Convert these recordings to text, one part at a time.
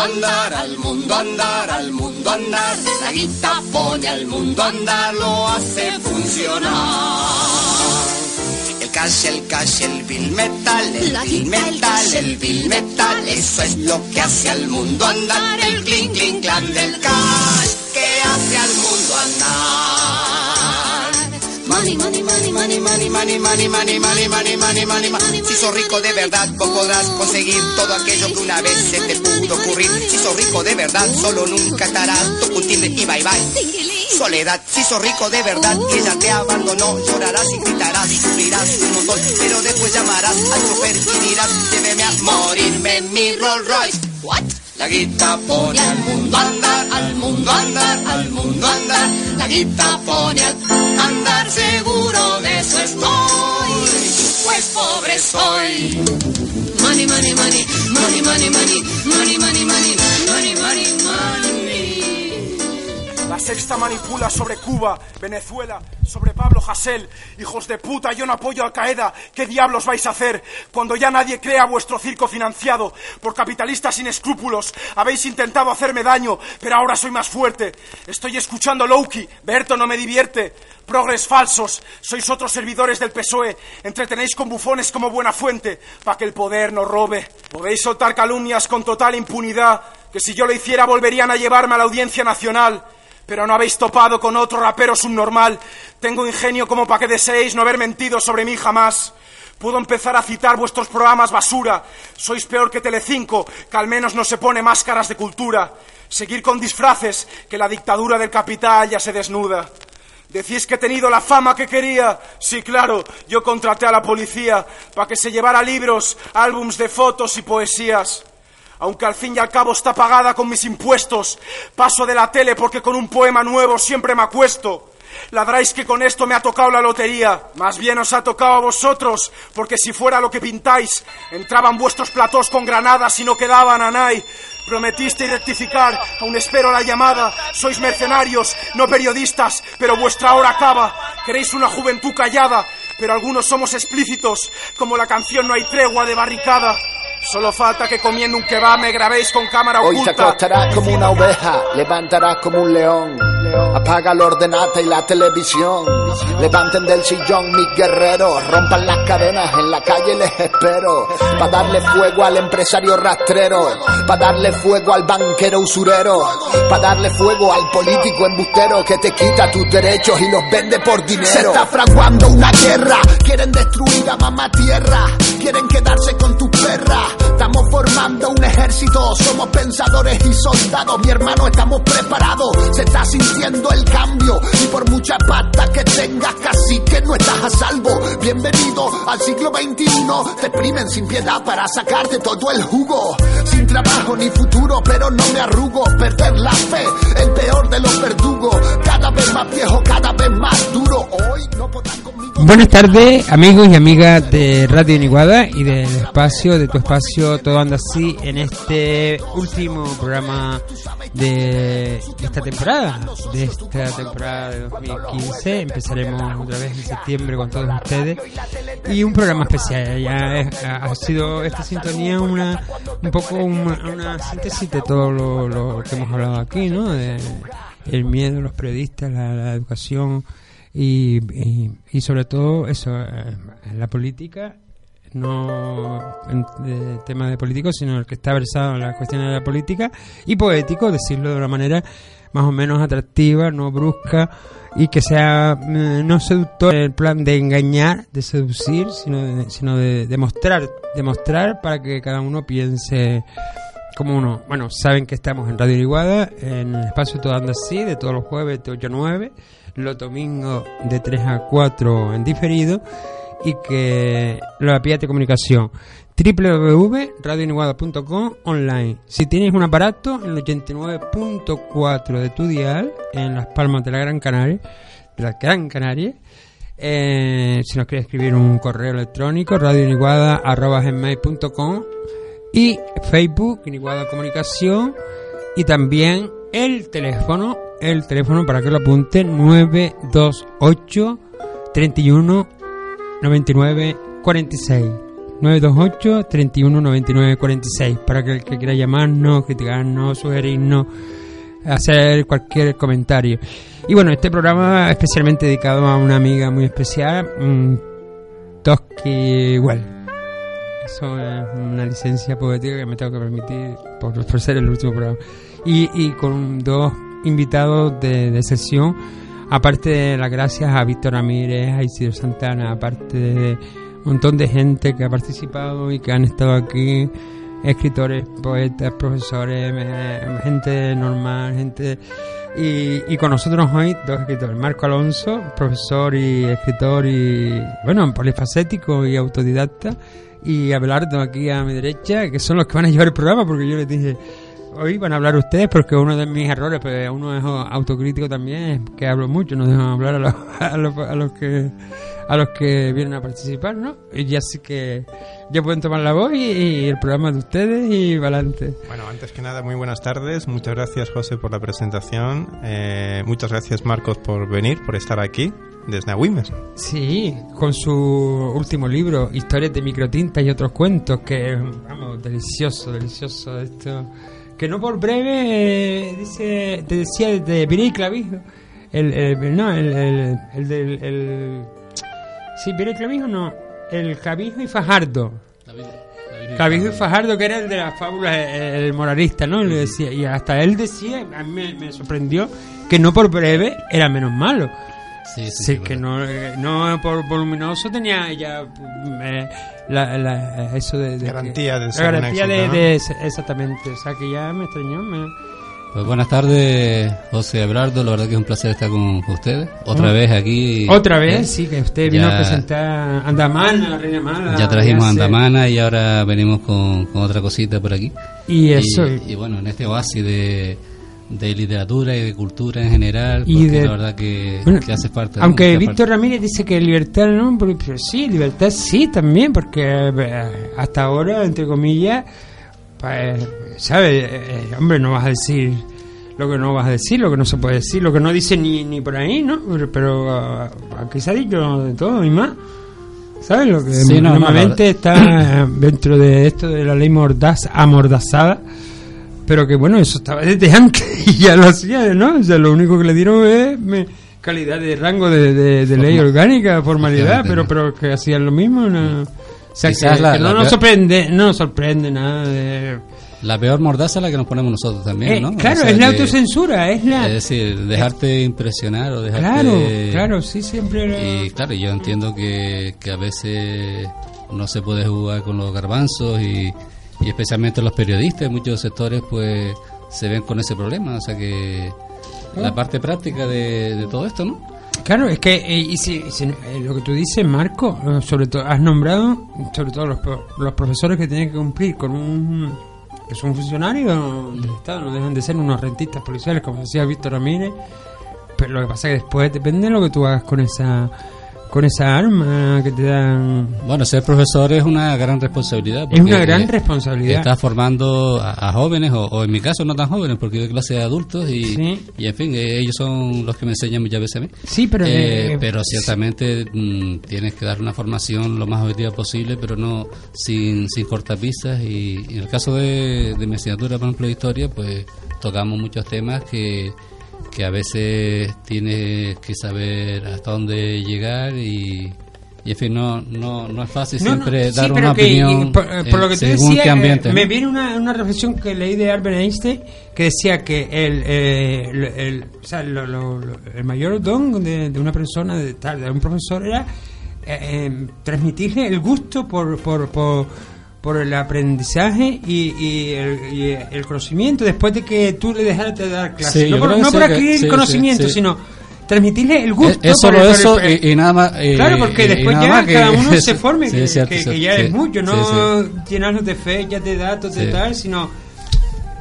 Andar, al mundo andar, al mundo andar. La guita pone al mundo andar, lo hace funcionar. El cash, el cash, el bill metal, el bill metal, el bill metal. Eso es lo que hace al mundo andar, el clink, clink, clan del cash, que hace al mundo andar. Money, money, money, money, money, money, money, money, money, money, money, money, money. Si sos rico de verdad, vos podrás conseguir todo aquello que una vez se te pudo ocurrir. Si sos rico de verdad, solo nunca estarás tu timbre y bye bye. Soledad, si sos rico de verdad, ella te abandonó, llorarás y gritarás y sufrirás un montón, pero después llamarás al chofer y dirás, lléveme a morirme en mi Rolls Royce. What? La guita pone al mundo a andar, al mundo andar, al mundo andar. La guita pone al andar, seguro de eso estoy. Pues pobre soy. Money, money, money, money, money, money, money, money, money, money, money, money. Sexta manipula sobre Cuba, Venezuela, sobre Pablo Hasél. Hijos de puta, yo no apoyo a Al Qaeda. ¿Qué diablos vais a hacer cuando ya nadie crea vuestro circo financiado por capitalistas sin escrúpulos? Habéis intentado hacerme daño, pero ahora soy más fuerte. Estoy escuchando Loki. Berto no me divierte. Progres falsos, sois otros servidores del PSOE. Entretenéis con bufones como buena fuente, para que el poder no robe. Podéis soltar calumnias con total impunidad, que si yo lo hiciera volverían a llevarme a la audiencia nacional pero no habéis topado con otro rapero subnormal. Tengo ingenio como para que deseéis no haber mentido sobre mí jamás. Puedo empezar a citar vuestros programas basura. Sois peor que Telecinco, que al menos no se pone máscaras de cultura. Seguir con disfraces, que la dictadura del capital ya se desnuda. Decís que he tenido la fama que quería. Sí, claro, yo contraté a la policía para que se llevara libros, álbums de fotos y poesías aunque al fin y al cabo está pagada con mis impuestos. Paso de la tele porque con un poema nuevo siempre me acuesto. Ladráis que con esto me ha tocado la lotería. Más bien os ha tocado a vosotros, porque si fuera lo que pintáis, entraban vuestros platós con granadas y no quedaban a nadie. Prometisteis rectificar, aún espero la llamada. Sois mercenarios, no periodistas, pero vuestra hora acaba. Queréis una juventud callada, pero algunos somos explícitos, como la canción No hay tregua de barricada. Solo falta que comiendo un kebab me grabéis con cámara Hoy te oculta. acostarás como una oveja, levantarás como un león. Apaga la ordenata y la televisión. Levanten del sillón mis guerreros, rompan las cadenas, en la calle les espero. Pa' darle fuego al empresario rastrero, pa' darle fuego al banquero usurero, pa' darle fuego al político embustero que te quita tus derechos y los vende por dinero. Se está fraguando una guerra, quieren destruir a mamá tierra, quieren quedarse con tus perras. Estamos formando un ejército, somos pensadores y soldados, mi hermano, estamos preparados. Se está sintiendo el cambio y por mucha pata que tengas, casi que no estás a salvo. Bienvenido al siglo XXI, te exprimen sin piedad para sacarte todo el jugo. Sin trabajo ni futuro, pero no me arrugo. Perder la fe, el peor de los verdugos. Cada vez más viejo, cada vez más duro. Hoy no podrán conmigo. Buenas tardes, amigos y amigas de Radio Iniguada y del espacio, de tu espacio, todo anda así en este último programa de esta temporada, de esta temporada de 2015. Empezaremos otra vez en septiembre con todos ustedes y un programa especial. Ya ha sido esta sintonía una un poco una, una síntesis de todo lo, que hemos hablado aquí, ¿no? De el miedo, los periodistas, la, la educación y, y, y sobre todo eso, eh, la política, no en de tema de político, sino el que está versado en las cuestiones de la política y poético, decirlo de una manera más o menos atractiva, no brusca y que sea mm, no seductor en el plan de engañar, de seducir, sino de, sino de demostrar, demostrar para que cada uno piense como uno. Bueno, saben que estamos en Radio Iriguada, en el espacio Todo Anda Así, de todos los jueves de 8 a 9, los domingos de 3 a 4 en diferido, y que la vía de comunicación www.radioiniguada.com online. Si tienes un aparato, en el 89.4 de tu dial, en las palmas de la Gran Canaria, de la Gran Canaria, eh, si nos quieres escribir un correo electrónico, radioiniguada.com y Facebook, Iniguada Comunicación, y también el teléfono, el teléfono para que lo apunten, 928 31 99 46. 928 31 99 46 para que el que quiera llamarnos, criticarnos, sugerirnos, hacer cualquier comentario. Y bueno, este programa especialmente dedicado a una amiga muy especial, um, Toski Well. Eso es una licencia poética que me tengo que permitir por, por ser el último programa. Y, y con dos invitados de, de sesión, aparte de las gracias a Víctor Ramírez, a Isidro Santana, aparte de un montón de gente que ha participado y que han estado aquí, escritores, poetas, profesores, gente normal, gente... Y, y con nosotros hoy dos escritores, Marco Alonso, profesor y escritor y, bueno, polifacético y autodidacta, y Abelardo aquí a mi derecha, que son los que van a llevar el programa, porque yo les dije, hoy van a hablar ustedes, porque uno de mis errores, pues uno es autocrítico también, que hablo mucho, no dejan hablar a los, a los, a los que a los que vienen a participar, ¿no? Y ya sí que ya pueden tomar la voz y, y el programa de ustedes y para adelante. Bueno, antes que nada, muy buenas tardes. Muchas gracias, José, por la presentación. Eh, muchas gracias, Marcos, por venir, por estar aquí desde Agüimes. Sí, con su último libro, Historias de microtinta y otros cuentos, que vamos, delicioso, delicioso esto. Que no por breve, eh, dice, te decía de Pirí y Clavijo, el, el- no, el, el, el del, el, sí, Pirí y Clavijo no, el Clavijo y Fajardo. Clavijo y Fajardo, que era el de las fábulas, el, moralista, ¿no? Le decía, y hasta él decía, a mí me, me sorprendió, que no por breve era menos malo. Sí, sí, que bueno. no, eh, no por voluminoso tenía ya eh, la, la- eso de, de Garantía de ser un garantía de, éxito, ¿no? de ese- exactamente, o sea que ya me extrañó, me- Pues buenas tardes, José Abelardo. La verdad que es un placer estar con ustedes. Otra vez aquí. otra ¿eh? vez, sí, que usted vino Ya- a presentar Andamana, la Reina Mala. Ya trajimos hace- Andamana y ahora venimos con, con otra cosita por aquí. Y eso, Y, y bueno, en este oasis de, de literatura y de cultura en general, Y de- la verdad que, Bueno, que hace falta. Aunque Víctor Ramírez dice que libertad no, pero, pero sí, libertad sí también, porque eh, hasta ahora, entre comillas, pues, ¿sabes? Eh, eh, hombre, no vas a decir lo que no vas a decir, lo que no se puede decir, lo que no dice ni, ni por ahí, ¿no? Pero, pero, ah, aquí se ha dicho de todo y más. ¿Sabes? Lo que Sí, no, no, normalmente está dentro de esto de la ley mordaz, amordazada. Pero que bueno, eso estaba desde antes y ya lo hacía, ¿no? O sea, lo único que le dieron es me- calidad de rango de, de- de ley orgánica, formalidad, pero pero que hacían lo mismo. ¿no? O sea, que, Quizás la- que no nos sorprende, no nos sorprende nada de... La peor mordaza es la que nos ponemos nosotros también, Eh, ¿no? O claro, sea es la que- autocensura, es la... Es decir, dejarte impresionar o dejarte. claro, claro, sí, siempre... era- Y claro, yo entiendo que, que a veces no se puede jugar con los garbanzos y, y especialmente los periodistas en muchos sectores pues se ven con ese problema. O sea que la parte práctica de, de todo esto, ¿no? Claro, es que eh, y si, si, eh, lo que tú dices, Marco, eh, sobre todo has nombrado, sobre todo los, los profesores que tienen que cumplir con un que son funcionarios del Estado, no dejan de ser unos rentistas policiales, como decía Víctor Ramírez, pero lo que pasa es que después depende de lo que tú hagas con esa con esa arma que te dan. Bueno, ser profesor es una gran responsabilidad. Es una gran eh, responsabilidad. Estás formando a, a jóvenes, o, o en mi caso no tan jóvenes, porque yo doy clase de adultos y, Sí. y en fin, eh, ellos son los que me enseñan muchas veces a mí. Sí, pero Eh, eh, pero ciertamente mm, tienes que dar una formación lo más objetiva posible, pero no sin, sin cortapisas. Y, y en el caso de, de mi asignatura, por ejemplo, de historia, pues tocamos muchos temas que, que a veces tienes que saber hasta dónde llegar y, y en fin, no, no, no es fácil No, no, siempre sí, dar una que, opinión por, eh, por eh, lo que tú según decías, qué ambiente. eh, ¿no? me viene una, una reflexión que leí de Albert Einstein que decía que el, eh, el, el- o sea, lo- lo- lo- el mayor don de, de una persona, de, de un profesor, era transmitirle el gusto por, por, por, por el aprendizaje y, y el, y el conocimiento después de que tú le dejaras de dar clases. Sí, no por, no por que- adquirir sí, conocimiento, sí, sino transmitirle el Es, gusto. es por solo el- eso el- y, y nada más. eh, Claro, porque después ya que- cada uno se forme, Sí, que, cierto, que- ya es mucho, no llenarnos de fechas, de datos, de tal, sino...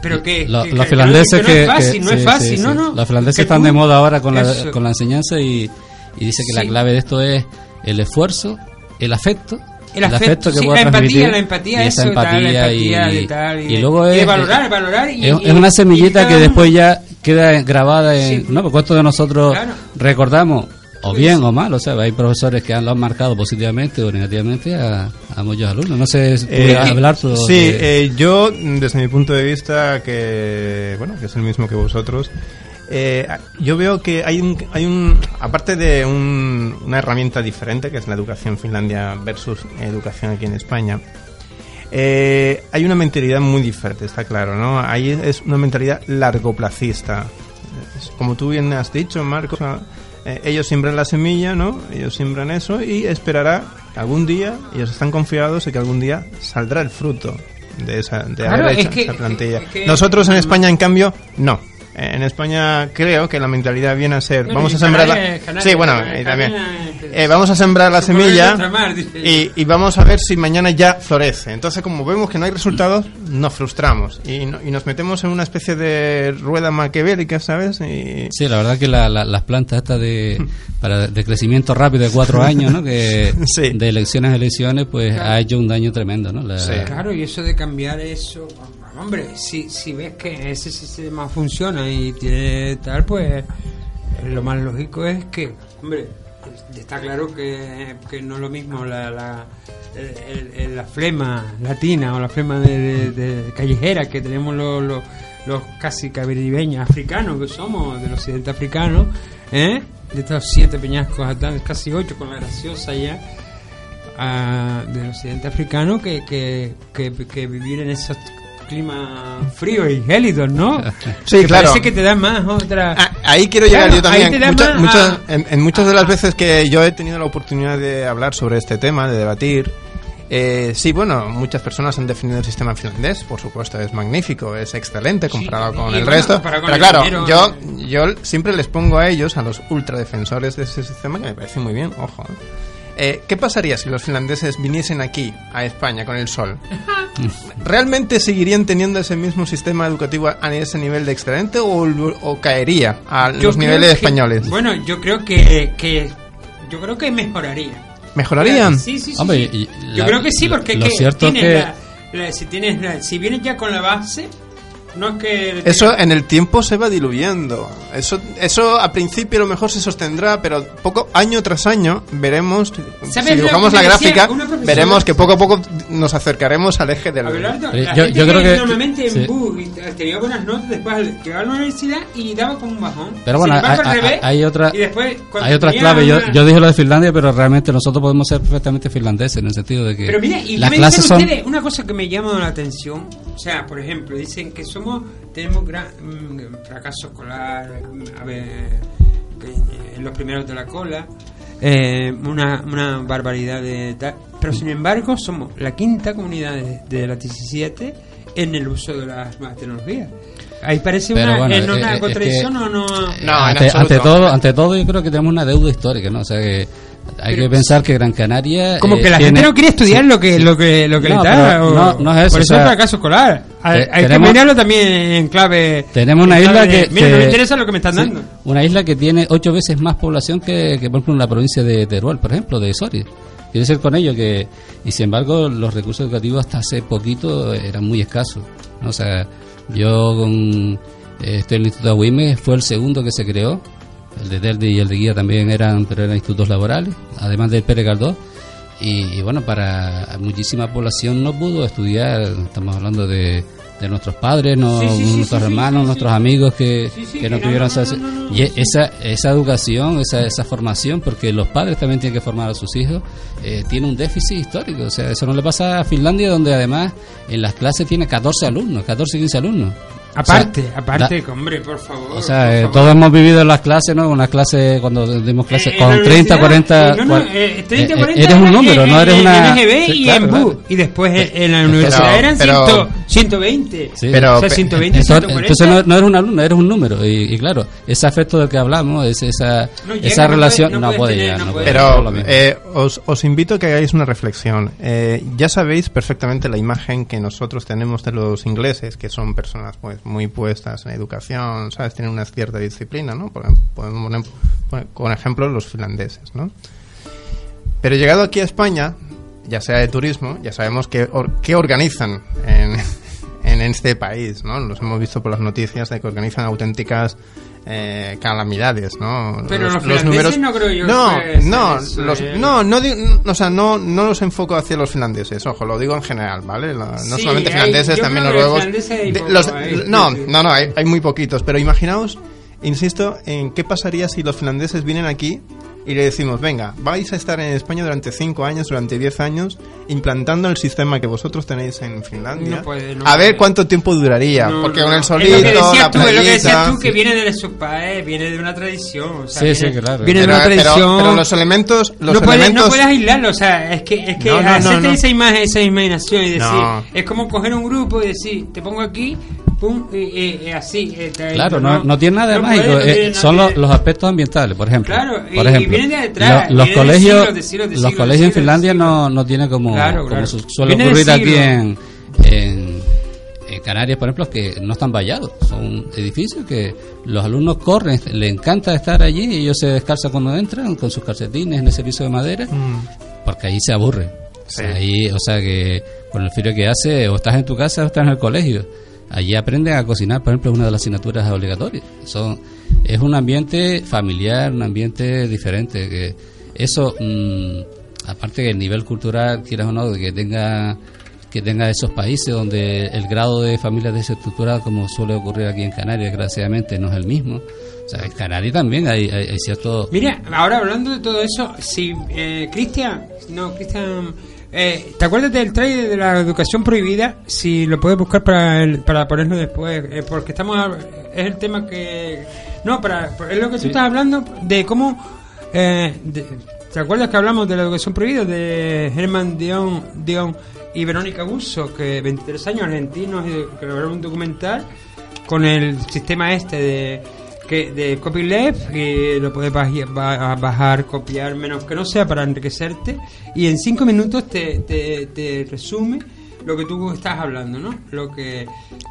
Pero que... Lo- que- los que- finlandeses que que, no es fácil, que- no es fácil, sí, no, sí. no. Los finlandeses están de moda ahora con la, con la enseñanza y, y dice que la clave de esto es el esfuerzo, el afecto. El afecto, sí, pueda la empatía, transmitir, la empatía, y esa eso, tal, la empatía empatía y, de tal, y y luego y de es valorar, valorar y- es, y- una y semillita que después ya queda grabada en Sí. no porque cuántos de nosotros Claro. recordamos o bien o mal, o sea, hay profesores que han, lo han marcado positivamente o negativamente a, a muchos alumnos. No sé, si Eh, hablar tú sí, de- eh, yo desde mi punto de vista que bueno que es el mismo que vosotros, eh, yo veo que hay un, hay un aparte de un- una herramienta diferente que es la educación Finlandia versus educación aquí en España. eh, hay una mentalidad muy diferente, está claro, ¿no? Ahí es una mentalidad largoplacista. Como tú bien has dicho, Marcos, eh, ellos siembran la semilla, ¿no? Ellos siembran eso y esperará algún día, ellos están confiados en que algún día saldrá el fruto de esa de Claro, haber es hecho que- esa plantilla. es que- Nosotros en España, en cambio, no. En España creo que la mentalidad viene a ser, Bueno, vamos a sembrar Canarias- la... Canarias- sí, bueno, Canarias- y también. Eh, vamos a sembrar la semilla dice. y, y vamos a ver si mañana ya florece. Entonces, como vemos que no hay resultados, nos frustramos y, no- y nos metemos en una especie de rueda maquiavélica, ¿sabes? Y, Sí, la verdad que la- la- las plantas estas de, para, de crecimiento rápido de cuatro años, ¿no? Que Sí. de elecciones a elecciones, pues ha hecho un daño tremendo, ¿no? La- Sí. Claro, y eso de cambiar eso, hombre, si, si ves que ese sistema funciona y tiene tal, pues lo más lógico es que, hombre, está claro que, que no es lo mismo la, la, la flema latina o la flema de, callejera que tenemos los, los, los casi caribeños africanos que somos, del occidente africano, ¿eh? de estos siete peñascos, hasta casi ocho con la graciosa ya a- del occidente africano que, que, que, que vivir en esos climas fríos y gélidos, ¿no? Sí, Que claro. Parece que te dan más otra... Ah, ahí quiero llegar Claro, yo también. Muchas- muchas- a- en, en muchas de las veces que yo he tenido la oportunidad de hablar sobre este tema, de debatir, eh, sí, bueno, muchas personas han definido el sistema finlandés, por supuesto, es magnífico, es excelente comparado y con el bueno, resto. con Pero el claro, dinero, yo, eh. yo siempre les pongo a ellos, a los ultradefensores de ese sistema, que me parece muy bien, ojo. eh, ¿Qué pasaría si los finlandeses viniesen aquí, a España, con el sol? ¿Realmente seguirían teniendo ese mismo sistema educativo a ese nivel de excelente o, o caería a Yo los niveles que- españoles? Bueno, yo creo que, que yo creo que mejoraría. ¿Mejorarían? Sí, sí, sí. Hombre, sí. y Yo la- creo que sí, porque lo que cierto es tienes que- la- la- si tienes la- si vienes ya con la base, no es que Eso en el tiempo se va diluyendo. Eso, eso a principio a lo mejor se sostendrá, pero poco año tras año veremos, si ¿Sabes lo dibujamos que la gráfica, pero que poco a poco nos acercaremos al eje del... Abelardo, Eh, la yo- gente yo creo que- normalmente en sí. BU y tenía buenas notas, después llegaba a la universidad y daba como un bajón. Pero bueno, hay- revés, hay- otra- y después, Hay otras claves. Yo, yo dije lo de Finlandia, pero realmente nosotros podemos ser perfectamente finlandeses en el sentido de que Pero mira, y las ¿qué me clases dicen son. ustedes? Una cosa que me llama la atención, o sea, por ejemplo, dicen que somos, tenemos gran mm, fracaso escolar, a ver, que en los primeros de la cola, eh, una, una barbaridad de tal, pero sin embargo somos la quinta comunidad de, de las 17 en el uso de las nuevas tecnologías. Ahí parece Pero una, bueno, ¿es eh, una eh, es contradicción que- o no? No, en ante, absoluto. ante todo, ante todo, yo creo que tenemos una deuda histórica, ¿no? O sea que hay Pero- que pensar que Gran Canaria. Como eh, que la tiene- gente no quiere estudiar sí, lo que sí. lo que lo que No, le da. o- no- no es eso, Por o eso sea, es fracaso escolar. Hay, te- hay que tenemos- mirarlo también en clave. Tenemos una isla de, que. Mira, no me interesa lo que me están sí, dando. una isla que tiene ocho veces más población que, que, por ejemplo, en la provincia de Teruel, por ejemplo, de Soria. Quiere decir con ello que. Y sin embargo, los recursos educativos hasta hace poquito eran muy escasos. ¿no? O sea, yo con. Estoy en el Instituto Agüime, fue el segundo que se creó. El de Derdi y el de Guía también eran, pero eran institutos laborales, además del Pérez Galdós. Y, y bueno, para muchísima población no pudo estudiar, estamos hablando de, de nuestros padres, no, Sí, sí, sí, nuestros hermanos, nuestros amigos que, que no tuvieron no, no. y esa, esa educación, esa, esa formación, porque los padres también tienen que formar a sus hijos, eh, tiene un déficit histórico. O sea, eso no le pasa a Finlandia, donde además en las clases tiene 14 alumnos, 14, 15 alumnos. Aparte, O sea, aparte, la- hombre, por favor. o sea, eh, favor. todos hemos vivido en las clases, ¿no? Unas clases, cuando dimos clases Eh, en la con 30, universidad, 40... eh, no, no, eh, 30, eh, 40 eres un número, en- no eres en una... NGB Sí, y claro, en claro. BU. Y después en- en la universidad eran pero- 100, 120. Sí. Pero- o sea, 120, Entonces, 140. entonces no, no eres un alumno, eres un número. Y, y claro, ese afecto del que hablamos, es esa, No llega, esa relación, puede- no puede tener, llegar. no no puede Pero eh, os, os invito a que hagáis una reflexión. Eh, ya sabéis perfectamente la imagen que nosotros tenemos de los ingleses, que son personas pues muy puestas en educación, ¿sabes? Tienen una cierta disciplina, ¿no? Por- Podemos con ejemplo los finlandeses, ¿no? Pero llegado aquí a España, ya sea de turismo, ya sabemos qué, or- qué organizan en, en este país, ¿no? Los hemos visto por las noticias de que organizan auténticas eh, calamidades, ¿no? Pero los finlandeses no creo yo No, que no, los- eh. no, no, di- o sea, no, no los enfoco hacia los finlandeses, ojo, lo digo en general, ¿vale? La- no Sí, solamente hay- finlandeses, yo también noruegos. hay los- hay- no, no, no, hay, hay muy poquitos, pero imaginaos, insisto, en qué pasaría si los finlandeses vienen aquí y le decimos, venga, vais a estar en España durante 5 años, durante 10 años, implantando el sistema que vosotros tenéis en Finlandia. No puede, no a ver puede. cuánto tiempo duraría, No, porque no, con el es solito, lo que decías la tú, es lo que decías playita- tú, que viene de su país, viene de una tradición. O sea, Sí, sí, viene, claro. Viene pero, de una pero- tradición. pero los elementos, los no, puedes, elementos no puedes aislarlo, o sea, es que, es que No, no, no, hacerte no. esa imagen, esa imaginación y decir, No. es como coger un grupo y decir, te pongo aquí, pum, y, y- y así. eh, Claro, no, no tiene nada de No mágico. puede, no eh, son de- los, los aspectos ambientales, por ejemplo. Claro, por y ejemplo, de lo- los de colegios, siglos, de siglos, de los siglos, colegios en Finlandia no, no tiene como, Claro, como su- suele Viene ocurrir aquí en, en, en Canarias, por ejemplo, que no están vallados. Son edificios que los alumnos corren, les encanta estar allí y ellos se descalzan cuando entran con sus calcetines en ese piso de madera, porque ahí se aburren. O sea, Sí. ahí, o sea que con el frío que hace, o estás en tu casa o estás en el colegio. Allí aprenden a cocinar, por ejemplo, es una de las asignaturas obligatorias. Son, es un ambiente familiar, un ambiente diferente. que Eso, mm, aparte que el nivel cultural, quieras o no, que tenga que tenga esos países donde el grado de familias desestructuradas, como suele ocurrir aquí en Canarias, desgraciadamente, no es el mismo. O sea, en Canarias también hay, hay, cierto... Mira, ahora hablando de todo eso, si eh, Cristian, no, Cristian, eh, ¿te acuerdas del trailer de la educación prohibida? Si lo puedes buscar para el- para ponerlo después, eh, porque estamos, es el tema que, no, para, es lo que tú estás hablando de cómo, eh, de- ¿te acuerdas que hablamos de la educación prohibida de Herman Dion, Dion y Verónica Busso, que 23 años argentinos que lograron un documental con el sistema este de que de copyleft que lo puedes baj- ba- bajar, copiar, menos que no sea para enriquecerte y en cinco minutos te, te, te resume lo que tú estás hablando, ¿no? Lo que,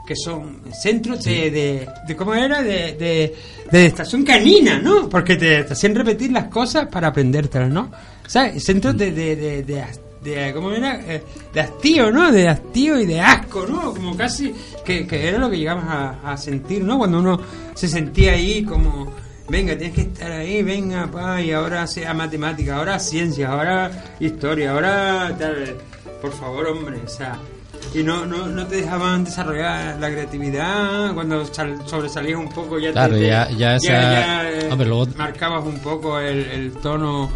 que son centros de, de, de ¿cómo era? De, de, de estación canina, ¿no? Porque te, te hacen repetir las cosas para aprendértelas, ¿no? ¿Sabes? Centros de, de, de, de, de- ¿cómo era? Eh, de hastío, ¿no? De hastío y de asco, ¿no? Como casi que, que era lo que llegamos a, a sentir, ¿no? Cuando uno se sentía ahí como, venga, tienes que estar ahí, venga, pa, y ahora sea matemática, ahora ciencia, ahora historia, ahora tal. Por favor, hombre, o sea, y no, no, no te dejaban desarrollar la creatividad cuando sal- sobresalías un poco ya te- Claro, te- ya- ya esa- ya, eh, Hombre, luego- marcabas un poco el, el tono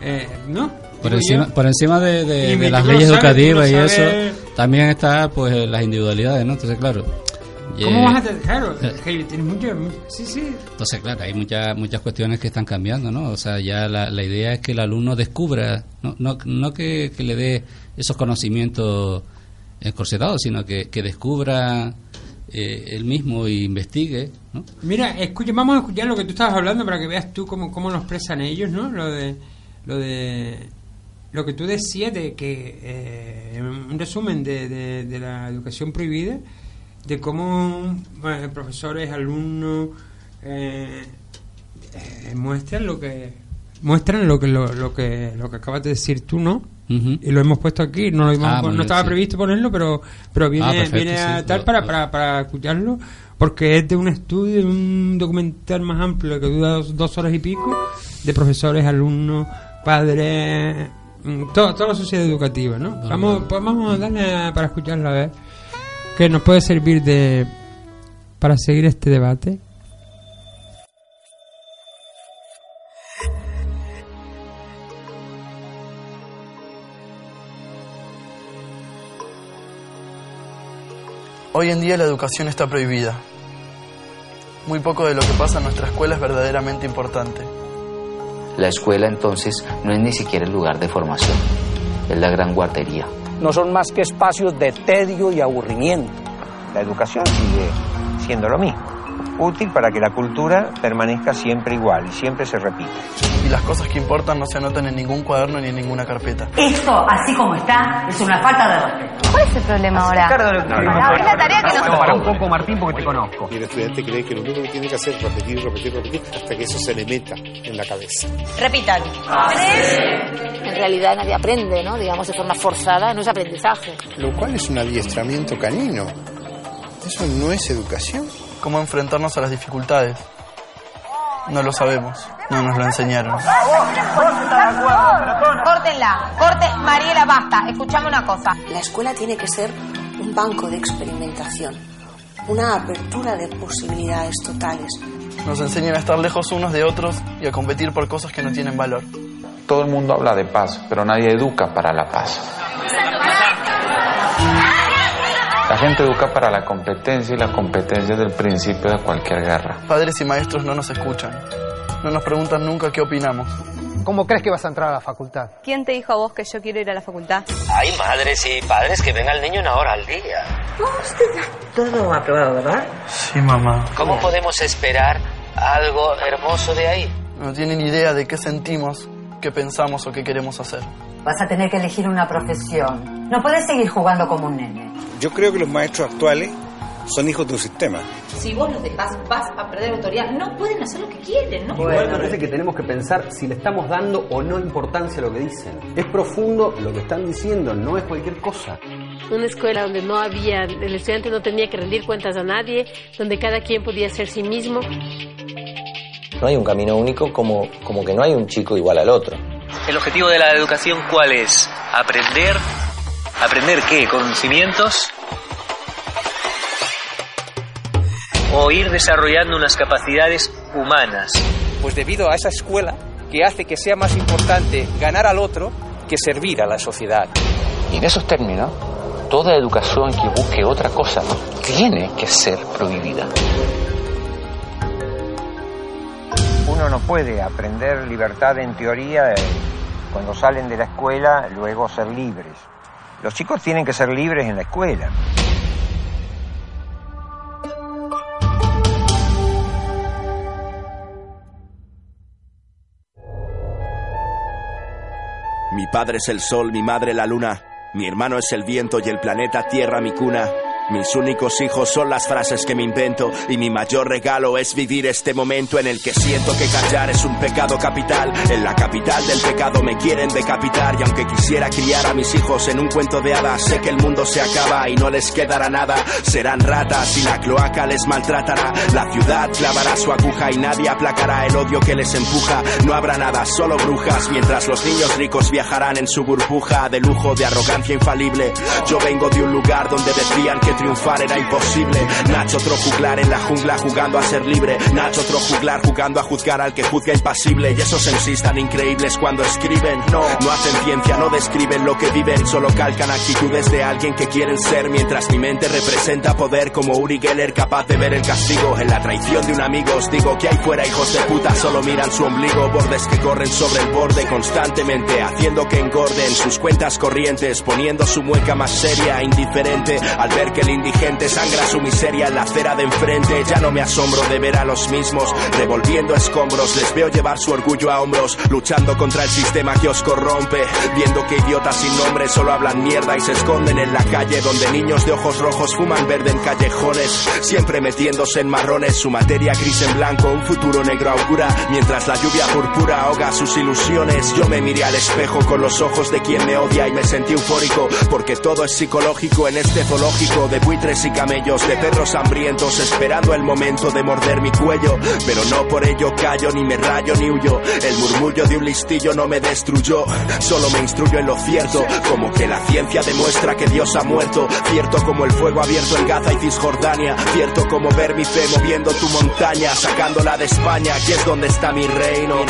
eh, ¿no? Por encima, yo. por encima de, de- las leyes sabes, educativas y eso, también está pues las individualidades, ¿no? Entonces, claro. ¿Cómo vas a tener? Claro, eh. hey, tienes mucho, sí, sí. Entonces, claro, hay muchas muchas cuestiones que están cambiando, ¿no? O sea, ya la, la idea es que el alumno descubra, no, no, no que, que le dé esos conocimientos encorsetados, sino que, que descubra eh, él mismo e investigue, ¿no? Mira, escucha, vamos a escuchar lo que tú estabas hablando para que veas tú cómo, cómo lo expresan ellos, ¿no? Lo de, lo de, lo que tú decías de que, eh, un resumen de, de, de la educación prohibida, de cómo profesores, alumnos eh, eh, muestran lo que muestran lo que lo, lo que lo que acabas de decir tú, ¿no? Ujú. y lo hemos puesto aquí no lo Ah, no estaba sí. previsto ponerlo pero pero viene Ah, perfecto, viene a sí, tal para, para, para escucharlo porque es de un estudio de un documental más amplio que dura dos, dos horas y pico de profesores alumnos padres mm, todo- toda la sociedad educativa no Vale, vamos pues vamos a darle a- para escucharla a ver que nos puede servir de para seguir este debate Hoy en día la educación está prohibida. Muy poco de lo que pasa en nuestra escuela es verdaderamente importante. La escuela entonces no es ni siquiera el lugar de formación, es la gran guardería. No son más que espacios de tedio y aburrimiento. La educación sigue siendo lo mismo, útil para que la cultura permanezca siempre igual y siempre se repita. Y las cosas que importan no se anotan en ningún cuaderno ni en ninguna carpeta. Esto, así como está, es una falta de respeto. ¿Cuál es el problema ahora? Es la tarea que nos Para un poco, Martín, porque te conozco. Y el estudiante cree que lo único que tiene que hacer es repetir, repetir, repetir, hasta que eso se le meta en la cabeza. Repitan. En realidad nadie aprende, ¿no? Digamos de forma forzada, no es aprendizaje. Lo cual es un adiestramiento canino. Eso no es educación. Cómo enfrentarnos a las dificultades. No lo sabemos, no nos lo enseñaron. Córtenla, corte, Mariela, basta. Escuchame una cosa. La escuela tiene que ser un banco de experimentación, una apertura de posibilidades totales. Nos enseñan a estar lejos unos de otros y a competir por cosas que no tienen valor. Todo el mundo habla de paz, pero nadie educa para la paz. La gente educa para la competencia y la competencia es el principio de cualquier guerra. Padres y maestros no nos escuchan. No nos preguntan nunca qué opinamos. ¿Cómo crees que vas a entrar a la facultad? ¿Quién te dijo a vos que yo quiero ir a la facultad? Hay madres y padres que ven al niño una hora al día. Todo aprobado, ¿verdad? Sí, mamá. ¿Cómo podemos esperar algo hermoso de ahí? No tienen idea de qué sentimos, qué pensamos o qué queremos hacer. Vas a tener que elegir una profesión. No puedes seguir jugando como un nene. Yo creo que los maestros actuales son hijos de un sistema. Si vos los dejás, vas a perder autoridad. No pueden hacer lo que quieren, ¿no? Bueno, me parece que tenemos que pensar si le estamos dando o no importancia a lo que dicen. Es profundo lo que están diciendo, no es cualquier cosa. Una escuela donde no había, el estudiante no tenía que rendir cuentas a nadie, donde cada quien podía ser sí mismo. No hay un camino único como, como que no hay un chico igual al otro. ¿El objetivo de la educación cuál es? ¿Aprender? ¿Aprender qué? ¿Conocimientos? ¿O ir desarrollando unas capacidades humanas? Pues debido a esa escuela que hace que sea más importante ganar al otro que servir a la sociedad. Y en esos términos, toda educación que busque otra cosa tiene que ser prohibida. Uno no puede aprender libertad en teoría eh, cuando salen de la escuela, luego ser libres. Los chicos tienen que ser libres en la escuela. Mi padre es el sol, mi madre la luna, mi hermano es el viento y el planeta Tierra mi cuna. Mis únicos hijos son las frases que me invento y mi mayor regalo es vivir este momento en el que siento que callar es un pecado capital. En la capital del pecado me quieren decapitar y aunque quisiera criar a mis hijos en un cuento de hadas, sé que el mundo se acaba y no les quedará nada. Serán ratas y la cloaca les maltratará. La ciudad clavará su aguja y nadie aplacará el odio que les empuja. No habrá nada, solo brujas, mientras los niños ricos viajarán en su burbuja de lujo, de arrogancia infalible. Yo vengo de un lugar donde decían que triunfar era imposible. Nacho otro juglar en la jungla jugando a ser libre. Nacho otro juglar jugando a juzgar al que juzga impasible. Y esos en sí están increíbles cuando escriben. No, no hacen ciencia, no describen lo que viven. Solo calcan actitudes de alguien que quieren ser. Mientras mi mente representa poder como Uri Geller capaz de ver el castigo en la traición de un amigo. Os digo que hay fuera hijos de puta solo miran su ombligo. Bordes que corren sobre el borde constantemente. Haciendo que engorden sus cuentas corrientes. Poniendo su mueca más seria, indiferente. Al ver que el indigente sangra su miseria en la acera de enfrente. Ya no me asombro de ver a los mismos revolviendo escombros. Les veo llevar su orgullo a hombros, luchando contra el sistema que os corrompe. Viendo que idiotas sin nombre solo hablan mierda y se esconden en la calle donde niños de ojos rojos fuman verde en callejones. Siempre metiéndose en marrones, su materia gris en blanco, un futuro negro augura. Mientras la lluvia purpura ahoga sus ilusiones, yo me miré al espejo con los ojos de quien me odia y me sentí eufórico. Porque todo es psicológico en este zoológico de buitres y camellos, de perros hambrientos, esperando el momento de morder mi cuello. Pero no por ello callo, ni me rayo, ni huyo. El murmullo de un listillo no me destruyó, solo me instruyo en lo cierto. Como que la ciencia demuestra que Dios ha muerto. Cierto como el fuego abierto en Gaza y Cisjordania. Cierto como ver mi fe moviendo tu montaña, sacándola de España, aquí es donde está mi reino.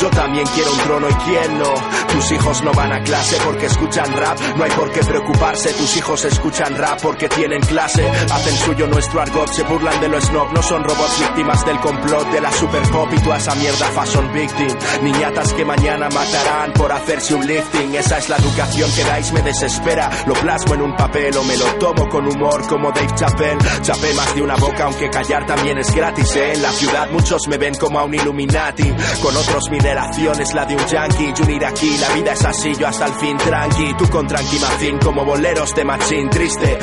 Yo también quiero un trono y quién no. Tus hijos no van a clase porque escuchan rap, no hay por qué preocuparse. Tus hijos escuchan rap porque tienen clase. Hacen suyo nuestro argot, se burlan de lo snob. No son robots víctimas del complot de la super pop y toda esa mierda fashion victim. Niñatas que mañana matarán por hacerse un lifting. Esa es la educación que dais, me desespera. Lo plasmo en un papel o me lo tomo con humor como Dave Chappelle. Chapé más de una boca, aunque callar también es gratis. ¿eh? En la ciudad muchos me ven como a un Illuminati. Con otros mi relación es la de un yankee y un iraquí. La vida es así, yo hasta el fin tranqui. Tú con tranqui macín como boleros de machín triste.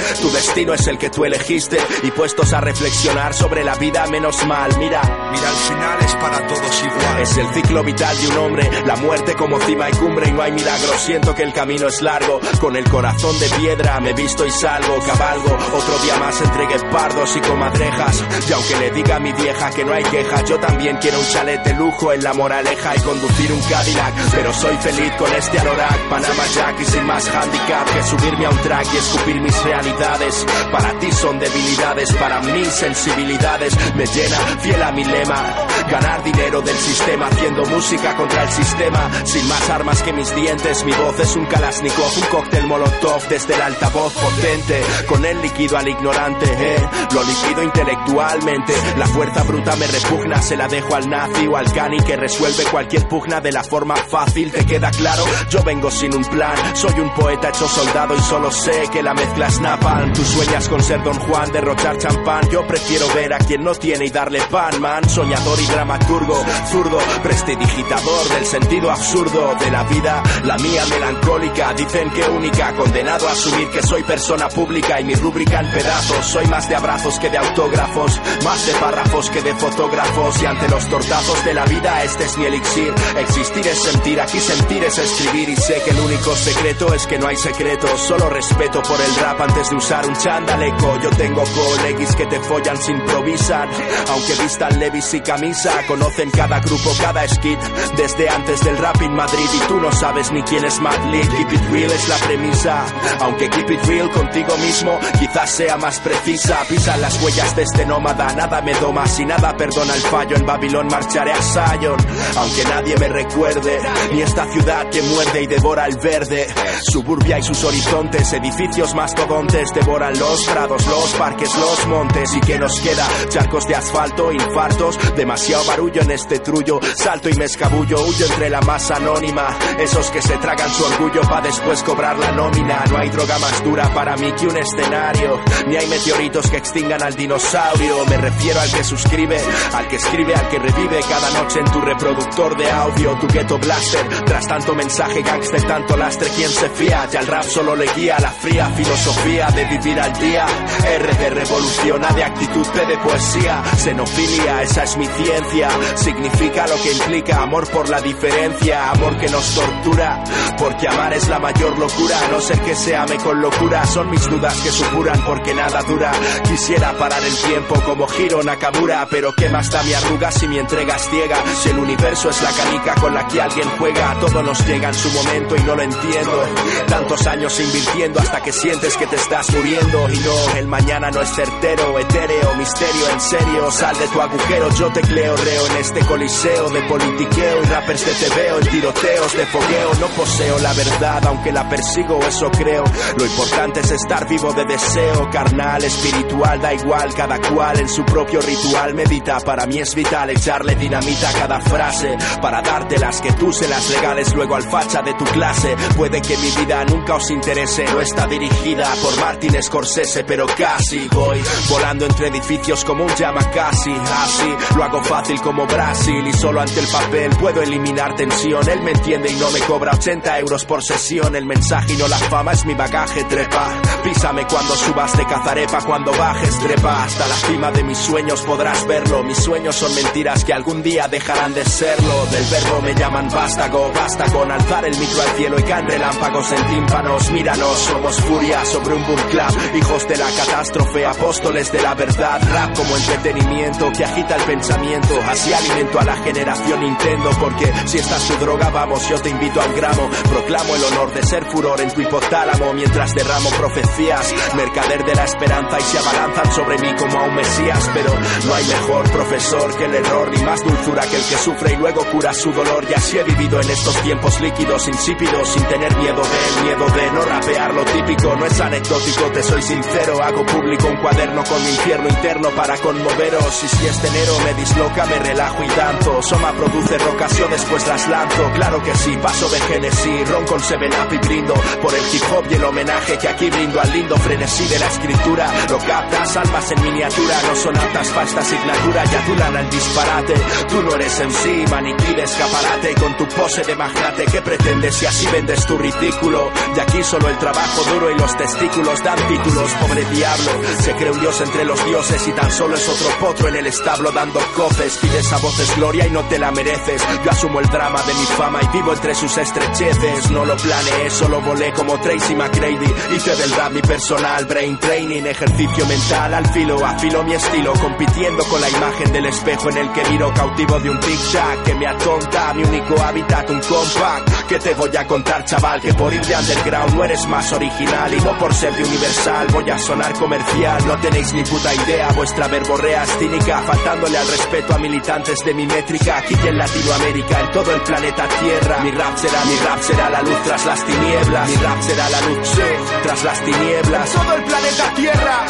Destino es el que tú elegiste y puestos a reflexionar sobre la vida menos mal. Mira, Mira, al final es para todos igual. es el ciclo vital de un hombre, la muerte como cima y cumbre y no hay milagro. Siento que el camino es largo, con el corazón de piedra me visto y salgo, cabalgo. Otro día más entre guepardos y comadrejas. Y aunque le diga a mi vieja que no hay queja, yo también quiero un chalet de lujo en la moraleja y conducir un Cadillac. Pero soy feliz con este Anorak, Panama Jack y sin más handicap que subirme a un track y escupir mis realidades. Para ti son debilidades, para mis sensibilidades me llena, fiel a mi lema. Ganar dinero del sistema haciendo música contra el sistema. Sin más armas que mis dientes, mi voz es un Kalashnikov, un cóctel molotov desde el altavoz potente. Con el líquido al ignorante, eh. Lo liquido intelectualmente. La fuerza bruta me repugna, se la dejo al nazi o al cani que resuelve cualquier pugna de la forma fácil. ¿Te queda claro? Yo vengo sin un plan. Soy un poeta hecho soldado y solo sé que la mezcla es napalm. Sueñas con ser Don Juan, derrochar champán. Yo prefiero ver a quien no tiene y darle pan, man. Soñador y dramaturgo, zurdo, prestidigitador del sentido absurdo de la vida. La mía melancólica, dicen que única. Condenado a asumir que soy persona pública y mi rúbrica en pedazos. Soy más de abrazos que de autógrafos, más de párrafos que de fotógrafos. Y ante los tortazos de la vida, este es mi elixir. Existir es sentir, aquí sentir es escribir. Y sé que el único secreto es que no hay secretos. Solo respeto por el rap antes de usar un chandaleco. Yo tengo colegis que te follan sin improvisan. Aunque vistan levis y camisa, conocen cada grupo, cada skit. Desde antes del rap en Madrid y tú no sabes ni quién es Mad Lead. Keep it real es la premisa. Aunque keep it real contigo mismo, quizás sea más precisa. Pisan las huellas de este nómada, nada me doma. Si nada perdona el fallo, en Babilón marcharé a Sion. Aunque nadie me recuerde, ni esta ciudad que muerde y devora el verde. Suburbia y sus horizontes, edificios mastodontes devoran los prados, los parques, los montes. ¿Y que nos queda? Charcos de asfalto, infartos, demasiado barullo en este trullo. Salto y me escabullo, huyo entre la masa anónima. Esos que se tragan su orgullo para después cobrar la nómina. No hay droga más dura para mí que un escenario. Ni hay meteoritos que extingan al dinosaurio. Me refiero al que suscribe, al que escribe, al que revive cada noche en tu reproductor de audio. Tu ghetto blaster, tras tanto mensaje gangster, tanto lastre, ¿quién se fía? Ya el rap solo le guía la fría filosofía de vivir al día. R de revolución, A de actitud, P de poesía. Xenofilia, esa es mi ciencia. Significa lo que implica amor por la diferencia, amor que nos tortura. Porque amar es la mayor locura, no ser que se ame con locura. Son mis dudas que supuran porque nada dura. Quisiera parar el tiempo como Hiro Nakamura, pero qué más da mi arruga si mi entrega es ciega. Si el universo es la canica con la que alguien juega, todo nos llega en su momento y no lo entiendo. Tantos años invirtiendo hasta que sientes que te estás muriendo y no, el mañana no es certero, etéreo, misterio en serio. Sal de tu agujero, yo te cleo, reo en este coliseo de politiqueo y rappers de te veo en tiroteos de fogueo. No poseo la verdad, aunque la persigo, eso creo. Lo importante es estar vivo de deseo, carnal, espiritual, da igual, cada cual en su propio ritual medita. Para mí es vital echarle dinamita a cada frase para darte las que tú se las regales luego al facha de tu clase. Puede que mi vida nunca os interese, no está dirigida por Martin Scorsese, pero casi voy volando entre edificios como un Yamakasi. Así lo hago fácil como Brasil y solo ante el papel puedo eliminar tensión. Él me entiende y no me cobra 80 euros por sesión. El mensaje y no la fama es mi bagaje, trepa. Písame cuando subas de cazarepa, cuando bajes, trepa. Hasta la cima de mis sueños podrás verlo. Mis sueños son mentiras que algún día dejarán de serlo. Del verbo me llaman vástago, basta con alzar el micro al cielo y caen relámpagos en tímpanos. Míranos, somos furia sobre un boom clap. Hijos de la catástrofe, apóstoles de la verdad. Rap como entretenimiento que agita el pensamiento. Así alimento a la generación Nintendo. Porque si esta es tu droga, vamos, yo te invito al gramo. Proclamo el honor de ser furor en tu hipotálamo mientras derramo profecías. Mercader de la esperanza y se abalanzan sobre mí como a un mesías. Pero no hay mejor profesor que el error, ni más dulzura que el que sufre y luego cura su dolor. Y así he vivido en estos tiempos líquidos, insípidos, sin tener miedo del miedo de no rapear lo típico. No es anecdótico, te soy sincero. Hago público un cuaderno con mi infierno interno para conmoveros. Y si este enero me disloca, me relajo y danzo. Soma produce rocas, yo después las lanzo. Claro que sí, paso de Genesis, ron con Seven Up y brindo por el hip hop y el homenaje que aquí brindo al lindo frenesí de la escritura. Lo captas, almas en miniatura, no son aptas para esta asignatura. Ya adulan al disparate. Tú no eres en sí, maniquí de escaparate. Con tu pose de magnate, ¿qué pretendes si así vendes tu ridículo? Y aquí solo el trabajo euro y los testículos dan títulos. Pobre diablo, se cree un dios entre los dioses y tan solo es otro potro en el establo dando coces. Pides a voces gloria y no te la mereces. Yo asumo el drama de mi fama y vivo entre sus estrecheces. No lo planeé, solo volé como Tracy McGrady. Hice del rap mi personal brain training, ejercicio mental al filo, afilo mi estilo, compitiendo con la imagen del espejo en el que miro cautivo de un Big Shack que me atonta. Mi único hábitat, un compact. Que te voy a contar, chaval, que por ir de underground no eres más original y no por ser de universal voy a sonar comercial. No tenéis ni puta idea, vuestra verborrea es cínica, faltándole al respeto a militantes de mi métrica. Aquí en Latinoamérica, en todo el planeta Tierra. Mi rap será, mi rap será la luz tras las tinieblas. Mi rap será la luz sí, tras las tinieblas. Todo el planeta Tierra,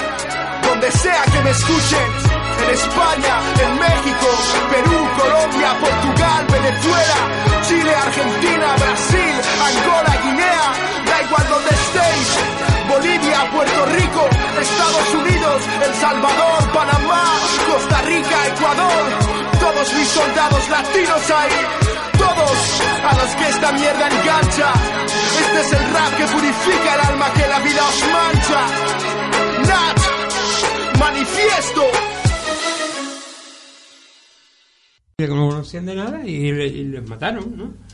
donde sea que me escuchen. En España, en México, Perú, Colombia, Portugal, Venezuela, Chile, Argentina, Brasil, Angola, Guinea, da igual donde estéis. Puerto Rico, Estados Unidos, El Salvador, Panamá, Costa Rica, Ecuador. Todos mis soldados latinos ahí. Todos a los que esta mierda engancha. Este es el rap que purifica el alma que la vida os mancha. Nat, manifiesto. que no conocían de nada y, y les mataron, ¿no?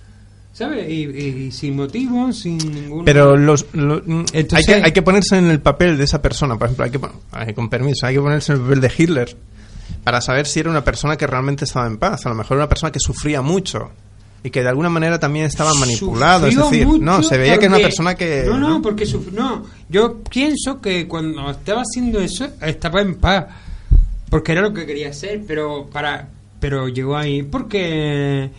¿Sabes? Y, y sin motivo, sin ningún... Pero los, lo- mm, hay, que, hay que ponerse en el papel de esa persona, por ejemplo, hay que, con permiso, hay que ponerse en el papel de Hitler para saber si era una persona que realmente estaba en paz. A lo mejor era una persona que sufría mucho y que de alguna manera también estaba manipulado. Es decir, mucho no, se veía que era una persona que... No, no, porque suf- no. Yo pienso que cuando estaba haciendo eso estaba en paz, porque era lo que quería hacer, pero para pero llegó ahí porque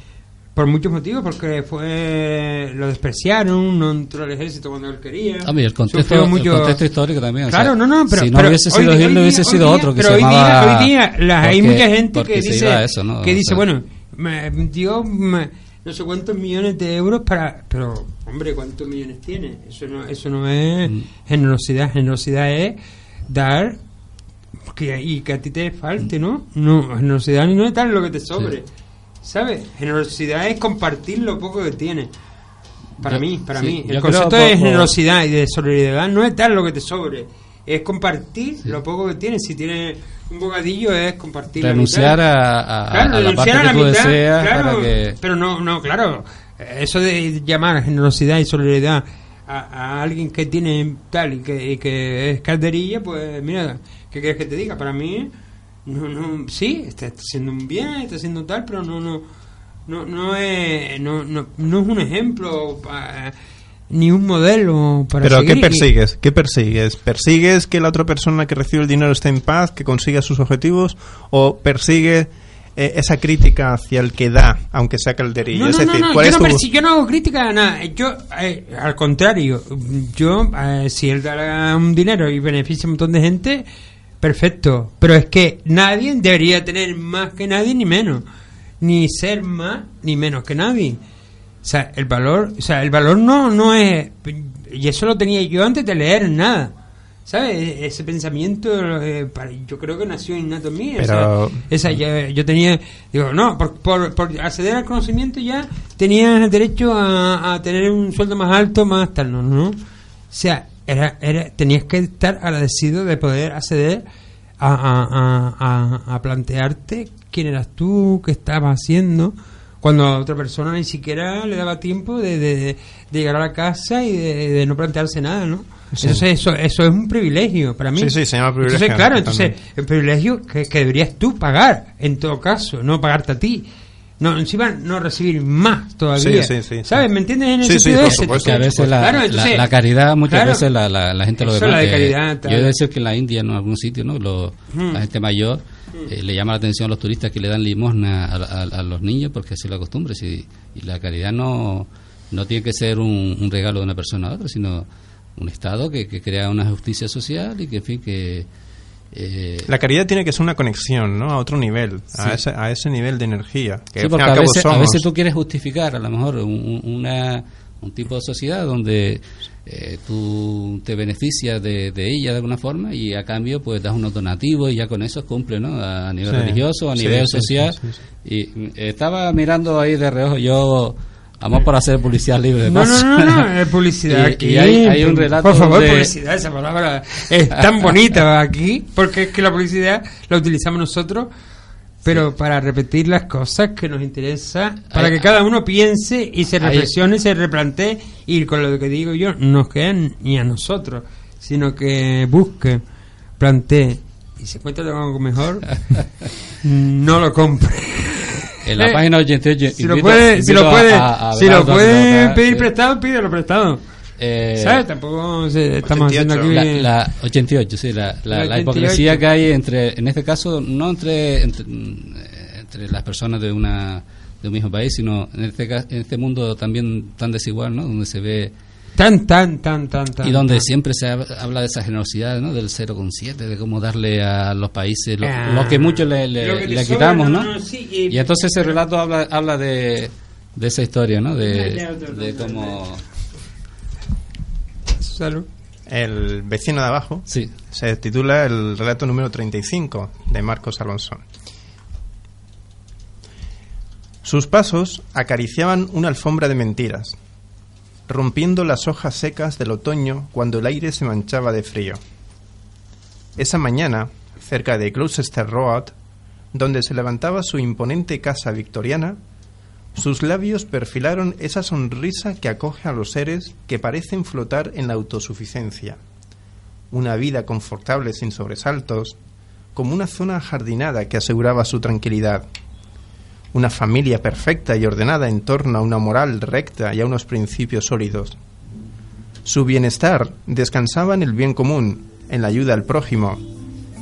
por muchos motivos, porque fue lo despreciaron, no entró al ejército cuando él quería. Ah, mira, el contexto, sufrió el mucho- contexto histórico también. o Claro, sea, no, no, pero si no pero hubiese hoy sido Hitler, hoy hubiese día- sido hoy día- otro que pero se hoy llamaba. Día, hoy día la- hay porque- mucha gente porque que dice, a eso, ¿no? que O dice sea, bueno, me dio me- no sé cuántos millones de euros para, pero hombre, ¿cuántos millones tiene? Eso no, eso no es Mm. generosidad, generosidad es dar que, y que a ti te falte, ¿no? No, generosidad no es dar lo que te sobre. ¿Sabes? Generosidad es compartir lo poco que tienes. Para Yo- mí, para sí, mí. El concepto de generosidad y de solidaridad no es dar lo que te sobre. Es compartir lo poco que tienes. Si tienes un bocadillo es compartir la Renunciar mitad. a- a- Claro, a la renunciar parte a que la tú mitad, deseas claro, para que- Pero no, no, claro. Eso de llamar generosidad y solidaridad a, a alguien que tiene tal y que, y que es calderilla, pues mira, ¿qué quieres que te diga? Para mí, no, no, sí, está, está haciendo un bien, está haciendo tal, pero no, no, no, no es, no, no, no es un ejemplo pa- ni un modelo para Pero ¿qué seguir. persigues? ¿Qué persigues? ¿Persigues que la otra persona que recibe el dinero esté en paz, que consiga sus objetivos? ¿O persigue eh, esa crítica hacia el que da, aunque sea calderillo? No, es no, decir, no, no, ¿cuál yo, es no tu- yo no hago crítica a nada. Yo, eh, al contrario, yo, eh, si él da un dinero y beneficia a un montón de gente, perfecto. Pero es que nadie debería tener más que nadie ni menos. Ni ser más ni menos que nadie. O sea, el valor, o sea, el valor no, no es, y eso lo tenía yo antes de leer nada. ¿Sabes? E- Ese pensamiento, eh, para- yo creo que nació innato en mí. o sea, Pero- esa ya- yo tenía digo no por, por, por acceder al conocimiento ya tenías derecho a, a tener un sueldo más alto más tal no no, no. o sea era, era tenías que estar agradecido de poder acceder a, a, a, plantearte quién eras tú qué estabas haciendo cuando a otra persona ni siquiera le daba tiempo de, de- de llegar a la casa y de, de no plantearse nada no Sí. entonces eso eso es un privilegio para mí. Sí, sí, se llama privilegio, entonces claro entonces el privilegio que, que deberías tú pagar en todo caso no pagarte a ti no encima no recibir más todavía Sí, sí, sí, sí. sabes me entiendes en el sentido por ese? supuesto. Que a veces la, Claro, la- entonces- la caridad, muchas claro. veces la, la, la gente lo la de que- caridad, yo he de decir que en la India, en algún sitio, ¿no? Lo- Mm. La gente mayor eh, le llama la atención a los turistas que le dan limosna a, a- a los niños porque así es la costumbre. si- y la caridad no, no tiene que ser un, un regalo de una persona a otra, sino un Estado que, que crea una justicia social y que, en fin, que. Eh, La caridad tiene que ser una conexión, ¿no? A otro nivel, a, ese, a ese nivel de energía. Que Sí, porque a veces, a veces tú quieres justificar a lo mejor un, un- una, un tipo de sociedad donde eh, tú te beneficias de, de ella de alguna forma y a cambio pues das unos donativos y ya con eso cumple, ¿no? A nivel Sí, religioso, a nivel social. Y mm, estaba mirando ahí de reojo yo Vamos por hacer publicidad libre de No, no, no, no, es publicidad Y- aquí. y hay- hay un relato Por favor, publicidad, esa palabra es tan bonita aquí, porque es que la publicidad la utilizamos nosotros, pero para repetir las cosas que nos interesa, para Hay- que cada uno piense y se hay- reflexione, se replantee, y con lo que digo yo, no nos quedan ni a nosotros, sino que busque, plantee, y se encuentra algo mejor, no lo compre. En la Eh, página 88 si lo puede, si lo puede, a- a si lo Abelardo a puede anotar, pedir sí. prestado, pídelo prestado. Eh, ¿Sabes? Tampoco se- estamos haciendo aquí. La, la 88, sí, la, la, La la 88. hipocresía que hay entre, en este caso, no entre, entre, mm, entre las personas de una de un mismo país, sino en este, en este mundo también tan desigual, ¿no? Donde se ve Tan, tan, tan, tan, tan. y donde tan. siempre se hab- habla de esa generosidad, ¿no? Del 0,7, de cómo darle a los países lo, Ah. lo que mucho le, sobra, quitamos, no, ¿no? no, sí, y- y entonces ese relato habla, habla de, de esa historia, ¿no? De, cómo... Salud. El vecino de abajo Sí. se titula el relato número 35 de Marcos Alonso. Sus pasos acariciaban una alfombra de mentiras, rompiendo las hojas secas del otoño cuando el aire se manchaba de frío. Esa mañana, cerca de Gloucester Road, donde se levantaba su imponente casa victoriana, sus labios perfilaron esa sonrisa que acoge a los seres que parecen flotar en la autosuficiencia. Una vida confortable sin sobresaltos, como una zona jardinada que aseguraba su tranquilidad. Una familia perfecta y ordenada en torno a una moral recta y a unos principios sólidos. Su bienestar descansaba en el bien común, en la ayuda al prójimo,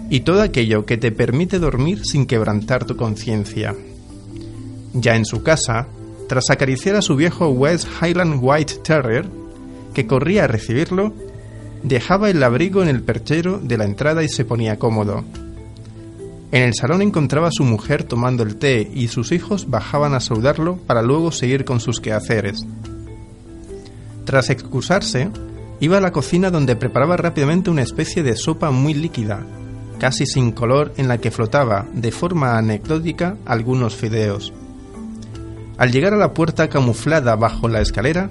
y todo aquello que te permite dormir sin quebrantar tu conciencia. Ya en su casa, tras acariciar a su viejo West Highland White Terrier, que corría a recibirlo, dejaba el abrigo en el perchero de la entrada y se ponía cómodo. En el salón encontraba a su mujer tomando el té y sus hijos bajaban a saludarlo para luego seguir con sus quehaceres. Tras excusarse, iba a la cocina donde preparaba rápidamente una especie de sopa muy líquida, casi sin color, en la que flotaba, de forma anecdótica, algunos fideos. Al llegar a la puerta camuflada bajo la escalera,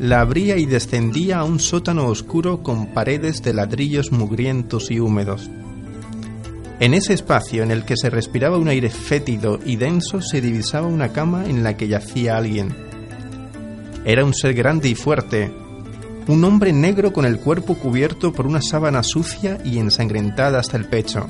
la abría y descendía a un sótano oscuro con paredes de ladrillos mugrientos y húmedos. En ese espacio en el que se respiraba un aire fétido y denso se divisaba una cama en la que yacía alguien. Era un ser grande y fuerte, un hombre negro con el cuerpo cubierto por una sábana sucia y ensangrentada hasta el pecho.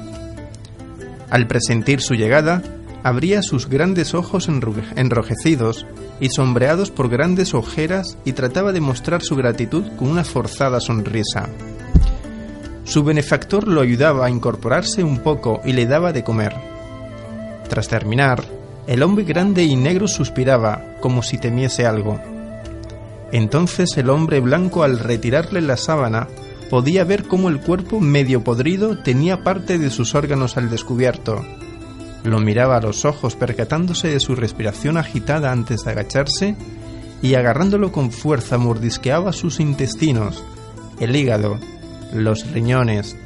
Al presentir su llegada, abría sus grandes ojos enrojecidos y sombreados por grandes ojeras y trataba de mostrar su gratitud con una forzada sonrisa. Su benefactor lo ayudaba a incorporarse un poco y le daba de comer. Tras terminar, el hombre grande y negro suspiraba, como si temiese algo. Entonces el hombre blanco al retirarle la sábana podía ver cómo el cuerpo medio podrido tenía parte de sus órganos al descubierto. Lo miraba a los ojos percatándose de su respiración agitada antes de agacharse y agarrándolo con fuerza mordisqueaba sus intestinos, el hígado, los riñones,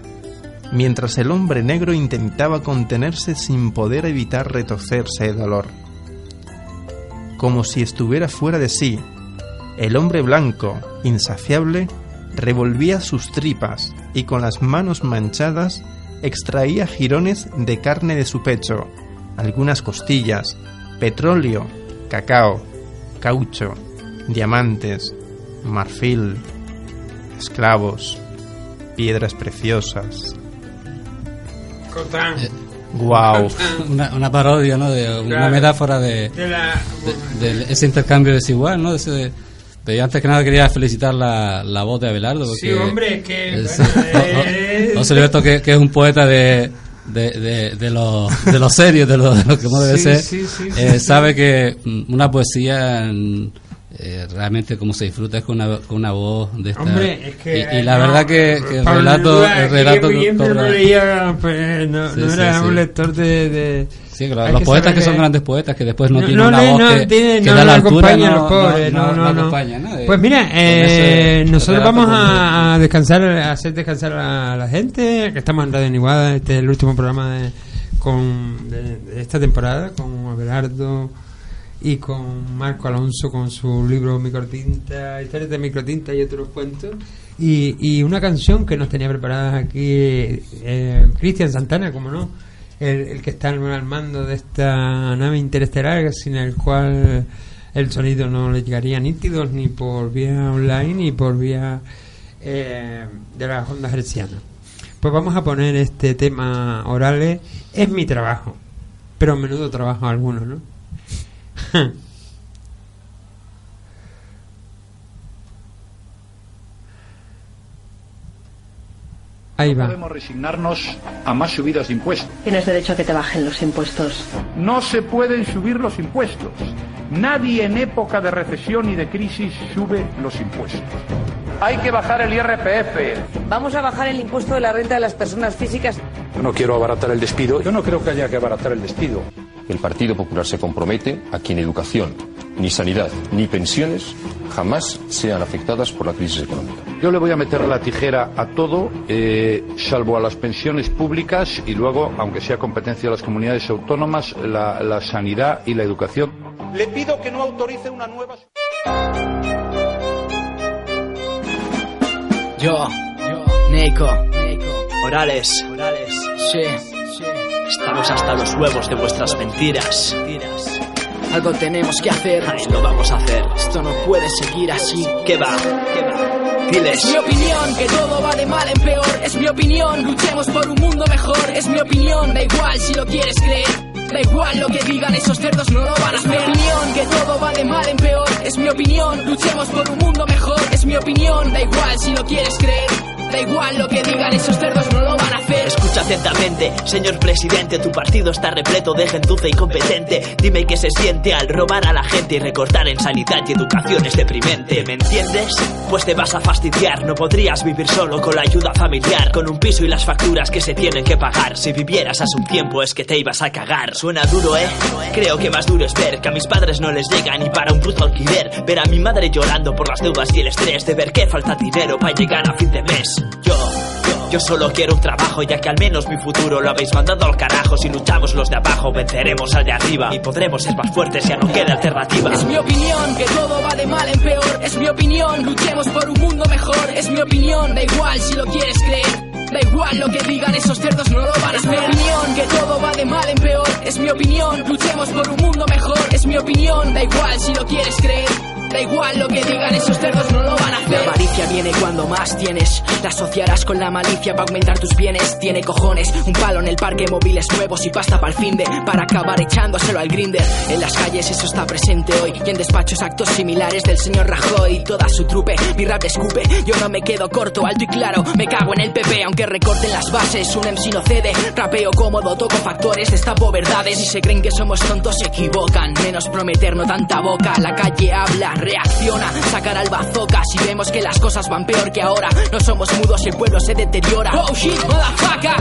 mientras el hombre negro intentaba contenerse sin poder evitar retorcerse de dolor. Como si estuviera fuera de sí, el hombre blanco, insaciable, revolvía sus tripas y con las manos manchadas extraía jirones de carne de su pecho, algunas costillas, petróleo, cacao, caucho, diamantes, marfil, esclavos, piedras preciosas. Cotán. Wow. Una, una parodia, ¿no? De una Claro. metáfora de, De la- de- de ese intercambio desigual, ¿no? De ese- de- antes que nada quería felicitar la, la voz de Abelardo. Porque Sí, hombre, que, es- bueno, no- eh, no- no se le ve esto que, que es un poeta de, de, de, de lo, de lo serio, de lo, de lo que no debe Sí, ser. sí, sí, Eh, sí, sabe que mm, una poesía eh, realmente como se disfruta es con una, con una voz de esta. Hombre, es que. y, y la no, verdad que, que el relato, el relato que no leía, pues, no, Sí, no sí, era sí. un lector de. de Sí, que los, poetas que son grandes poetas que después no, tienen no una voz no que, tiene- que no da la altura, no, los pobres, no, no, Pues mira, eh, ese nosotros vamos a descansar, a hacer descansar a la gente, que estamos en Radio Niguada, este es el último programa de, con, de, de esta temporada, con Abelardo y con Marco Alonso con su libro Microtinta, historias de microtinta y otros cuentos. Y, y una canción que nos tenía preparada aquí eh, Cristian Santana, como no, el, el que está al mando de esta nave interestelar, sin el cual el sonido no le llegaría nítidos ni por vía online ni por vía eh, de las ondas hercianas. Pues vamos a poner este tema orales. Es mi trabajo, pero menudo trabajo algunos, ¿no? Ahí no va. podemos resignarnos a más subidas de impuestos. Tienes derecho a que te bajen los impuestos. No se pueden subir los impuestos. Nadie en época de recesión y de crisis sube los impuestos. Hay que bajar el IRPF. Vamos a bajar el impuesto de la renta de las personas físicas. Yo no quiero abaratar el despido. Yo no creo que haya que abaratar el despido. El Partido Popular se compromete a que ni educación, ni sanidad, ni pensiones jamás sean afectadas por la crisis económica. Yo le voy a meter la tijera a todo, eh, salvo a las pensiones públicas y luego, aunque sea competencia de las comunidades autónomas, la, la sanidad y la educación. Le pido que no autorice una nueva. Yo, Neiko, Morales, sí, estamos hasta los huevos de vuestras mentiras. Algo tenemos que hacer, y lo vamos a hacer. Esto no puede seguir así. ¿Qué va? ¿Qué va? Diles. Es mi opinión que todo va de mal en peor. Es mi opinión, luchemos por un mundo mejor. Es mi opinión, da igual si lo quieres creer. Da igual lo que digan esos cerdos, no lo van a hacer. Es mi opinión que todo va de mal en peor. Es mi opinión, luchemos por un mundo mejor. Es mi opinión, da igual si lo quieres creer. Da igual lo que digan esos cerdos, no lo van a hacer. Escucha atentamente, señor presidente, tu partido está repleto de gentuza incompetente. Dime qué se siente al robar a la gente y recortar en sanidad y educación es deprimente. ¿Me entiendes? Pues te vas a fastidiar. No podrías vivir solo con la ayuda familiar, con un piso y las facturas que se tienen que pagar. Si vivieras hace un tiempo es que te ibas a cagar. Suena duro, ¿eh? Creo que más duro es ver que a mis padres no les llega ni para un puto alquiler. Ver a mi madre llorando por las deudas y el estrés de ver que falta dinero para llegar a fin de mes. Yo, yo, yo solo quiero un trabajo, ya que al menos mi futuro lo habéis mandado al carajo. Si luchamos los de abajo, venceremos al de arriba y podremos ser más fuertes, ya no queda alternativa. Es mi opinión que todo va de mal en peor. Es mi opinión, luchemos por un mundo mejor. Es mi opinión, da igual si lo quieres creer. Da igual lo que digan esos cerdos, no lo van a. Es mi opinión que todo va de mal en peor. Es mi opinión, luchemos por un mundo mejor. Es mi opinión, da igual si lo quieres creer. Da igual lo que digan esos cerdos, no lo van a hacer. La avaricia viene cuando más tienes. La asociarás con la malicia para aumentar tus bienes. Tiene cojones, un palo en el parque, móviles nuevos y pasta para el fin de. Para acabar echándoselo al grinder. En las calles eso está presente hoy. Y en despachos actos similares del señor Rajoy y toda su trupe. Mi rap escupe, yo no me quedo corto, alto y claro. Me cago en el PP, aunque recorten las bases. Un MC no cede. Rapeo cómodo, toco factores, destapo verdades. Si se creen que somos tontos, se equivocan. Menos prometer, no tanta boca. La calle habla, reacciona, sacar al bazooka. Si vemos que las cosas van peor que ahora, no somos mudos y el pueblo se deteriora. Oh shit, motherfucker.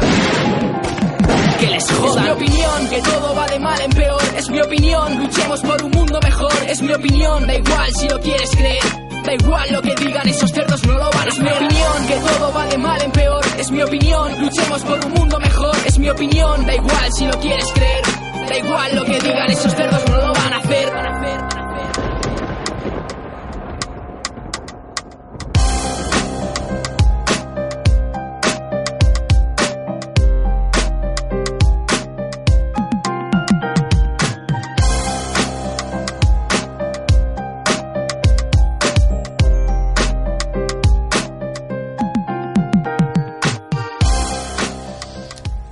Que les jodan. Es mi opinión que todo va de mal en peor. Es mi opinión, luchemos por un mundo mejor. Es mi opinión, da igual si lo quieres creer. Da igual lo que digan esos cerdos, no lo van a hacer. Es mi opinión que todo va de mal en peor. Es mi opinión, luchemos por un mundo mejor. Es mi opinión, da igual si lo quieres creer. Da igual lo que digan esos cerdos, no lo van a hacer. Van a hacer.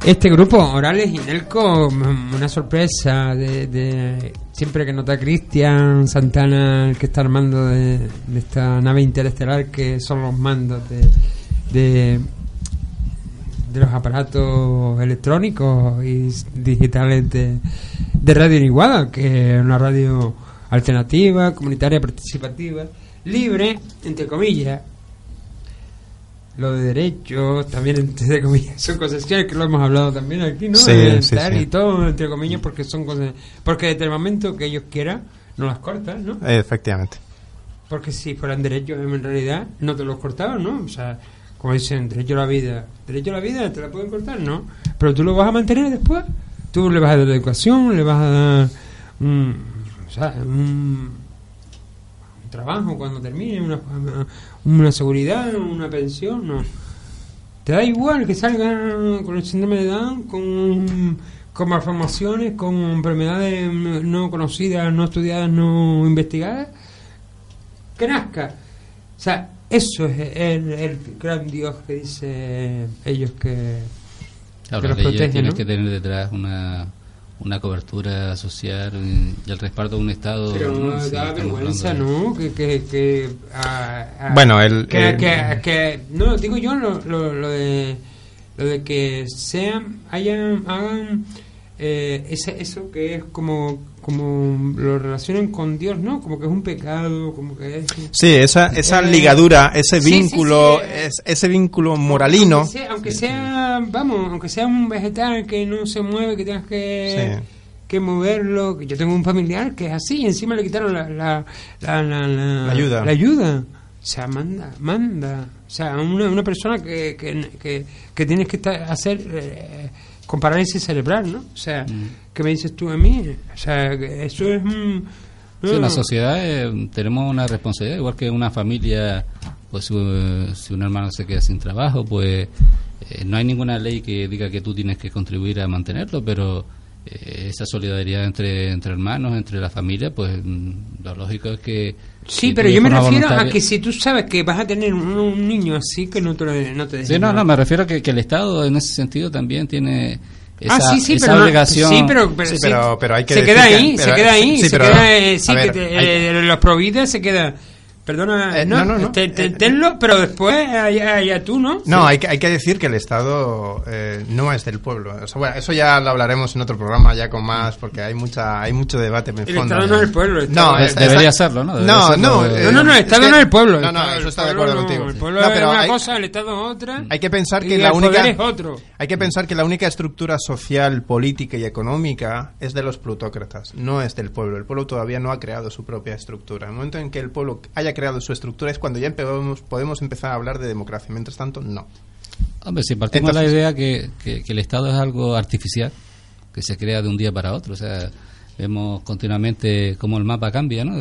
Este grupo, Orales y Nelco, mm, una sorpresa de, siempre que nota Cristian Santana, el que está armando de, de esta nave interestelar, que son los mandos de, de, los aparatos electrónicos y digitales de, de Radio Iniguada, que es una radio alternativa, comunitaria, participativa, libre, entre comillas, lo de derechos, también entre comillas, son concesiones que lo hemos hablado también aquí, ¿no? Sí, Eh, sí. Y todo entre comillas porque son cosas... Porque desde el momento que ellos quieran, no las cortan, ¿no? Efectivamente. Porque si fueran derechos en realidad, no te los cortaban, ¿no? O sea, como dicen, derecho a la vida. Derecho a la vida, ¿te la pueden cortar? No. Pero tú lo vas a mantener después. Tú le vas a dar educación, le vas a dar... mm, sea, un trabajo cuando termine, una, una seguridad, una pensión, no. Te da igual que salgan con el síndrome de Down, con, con malformaciones, con enfermedades no conocidas, no estudiadas, no investigadas, que nazca. O sea, eso es el, el gran Dios que dice ellos que, Claro, que las los leyes protege, tienen ¿no? que tener detrás una, una cobertura social y el respaldo de un Estado. Pero ¿no? Sí, da vergüenza, ¿no? Que, que, que, ah, ah, Bueno, el- que, el- que, que- no, digo yo lo, lo, lo de lo de que sean, hayan, hagan eh, ese, eso que es como, como lo relacionen con Dios, ¿no? Como que es un pecado, como que es... Sí, esa, esa Eh, ligadura, ese sí, sí, vínculo, sí, eh. es- ese vínculo moralino. Aunque sea, aunque sea, vamos, aunque sea un vegetal que no se mueve, que tengas que, Sí. que moverlo. Yo tengo un familiar que es así, y encima le quitaron la, la, la, la- la- La ayuda. la ayuda. O sea, manda, manda. O sea, una, una persona que, que, que, que tienes que estar, hacer eh, con parálisis cerebral, ¿no? O sea, ¿qué me dices tú a mí? O sea, eso es... un Sí, en la sociedad eh, tenemos una responsabilidad, igual que una familia, pues si, si un hermano se queda sin trabajo, pues eh, no hay ninguna ley que diga que tú tienes que contribuir a mantenerlo, pero eh, esa solidaridad entre, entre hermanos, entre la familia, pues mm, lo lógico es que... Sí, que pero yo me refiero a que si tú sabes que vas a tener un, un niño así, que no te, no te Sí, no, nada. no, me refiero a que, que el Estado en ese sentido también tiene esa, ah, sí, sí, esa pero no- obligación. sí, pero, pero, Sí, pero- pero hay que se queda que- ahí, se queda ahí, sí, se pero- queda, los provides se queda. Perdona, Eh, no, no, no, te- te- tenlo, pero después allá, tú, ¿no? No, Sí. hay, que, hay que decir que el Estado eh, no es del pueblo. O sea, bueno, eso ya lo hablaremos en otro programa ya con más, porque hay mucha hay mucho debate en el El fondo. Estado no es el pueblo, el No, es- es- Debería es- serlo, ¿no? Debería No, serlo, no, eh, No, no, no, el es Estado que- no es el pueblo. No, no, eso está de acuerdo no, contigo. El pueblo No, es pero una hay- cosa, el Estado es otra. Hay que pensar que y la el única es otro. hay que pensar que la única estructura social, política y económica es de los plutócratas, no es del pueblo. El pueblo todavía no ha creado su propia estructura. El momento en que el pueblo haya creado su estructura es cuando ya podemos, podemos empezar a hablar de democracia. Mientras tanto, no. Hombre, si partimos de la idea que, que- que el Estado es algo artificial, que se crea de un día para otro, o sea, vemos continuamente cómo el mapa cambia, ¿no?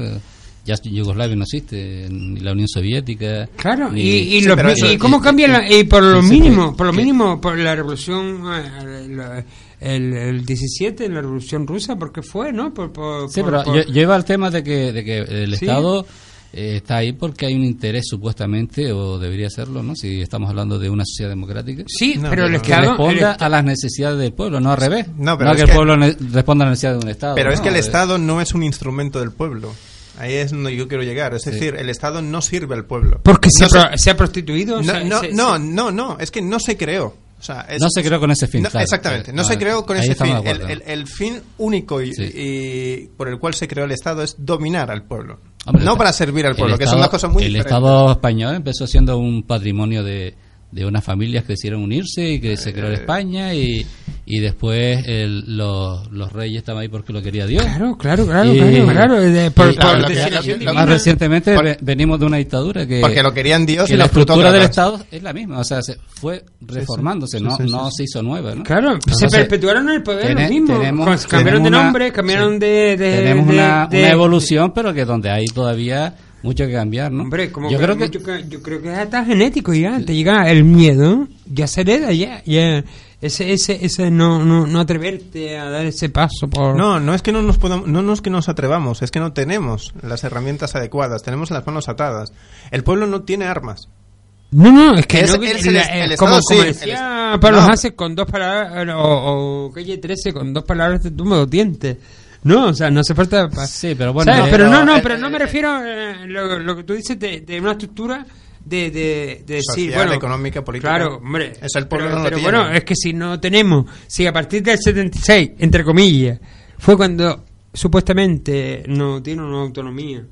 Ya Yugoslavia no existe, ni la Unión Soviética. Claro, ni- y, y, Sí, los pero mi- eso- y cómo cambia la, y por lo mínimo, por lo que- mínimo, por la revolución eh, la- el, el 17, la revolución rusa, porque fue, ¿no? Por, por- Sí, por- pero por- lle- lleva al tema de que, de que el Sí. Estado eh, está ahí porque hay un interés supuestamente, o debería serlo, ¿no? Si estamos hablando de una sociedad democrática. Sí, No, pero el Estado... responda a las necesidades del pueblo, no al revés. No, pero es que el pueblo responda a las necesidades de un Estado. Pero es ¿no? que el Estado no es un instrumento del pueblo. Ahí es donde yo quiero llegar. Es Sí. decir, el Estado no sirve al pueblo. Porque se, No ha pro- se ha prostituido. o No, sea, no, se- no, se- no, no, es que no se creó. O sea, es- No se creó con ese fin, No, claro. exactamente, no, No, se creó con ese fin. El, acuerdo. el- el fin único y, Sí. y por el cual se creó el Estado es dominar al pueblo. Hombre, no el- para servir al el pueblo, que son Estado- dos cosas muy El diferentes. Estado español empezó siendo un patrimonio de, de unas familias que decidieron unirse y que se creó Eh. en España y, y después el- los, los reyes estaban ahí porque lo quería Dios. Claro, claro, claro, Y- claro, claro, de- por- y- por lo lo- divina. más recientemente Por- ve- venimos de una dictadura que Porque lo querían Dios que y la estructura del. Estado es la misma, o sea, se fue reformándose, sí, no, sí, sí, no sí. se hizo nueva, ¿no? Claro, se Entonces, perpetuaron el poder los mismos. tenemos- cambiaron tenemos de una- nombre, cambiaron sí. de, de- tenemos de- una, de- una evolución, pero que donde hay todavía mucho que cambiar, ¿no? Hombre, como yo que creo que mucho que- yo creo que es hasta genético ya, te llega el miedo, ya se hereda ya, ya ese ese ese no no no atreverte a dar ese paso por No, no es que no nos podamos, no, no es que nos atrevamos, es que no tenemos las herramientas adecuadas, tenemos las manos atadas. El pueblo no tiene armas. No, no, es que Es- no, es la- el- eh, el como, Estado como sí, decía el- Pablo no. Hasse, con dos palabras, o, o Calle 13, con dos palabras te tumbo dos dientes. No, o sea, no hace falta... pa- Sí, pero bueno, ¿sabes? eh, pero no, no, eh, pero no eh, me refiero a lo, lo que tú dices de, de una estructura de, de, de decir, Social, bueno, económica, política. Claro, hombre. Es el pueblo pero, no bueno, es que si no tenemos, si a partir del 76, entre comillas, fue cuando supuestamente no tiene una autonomía,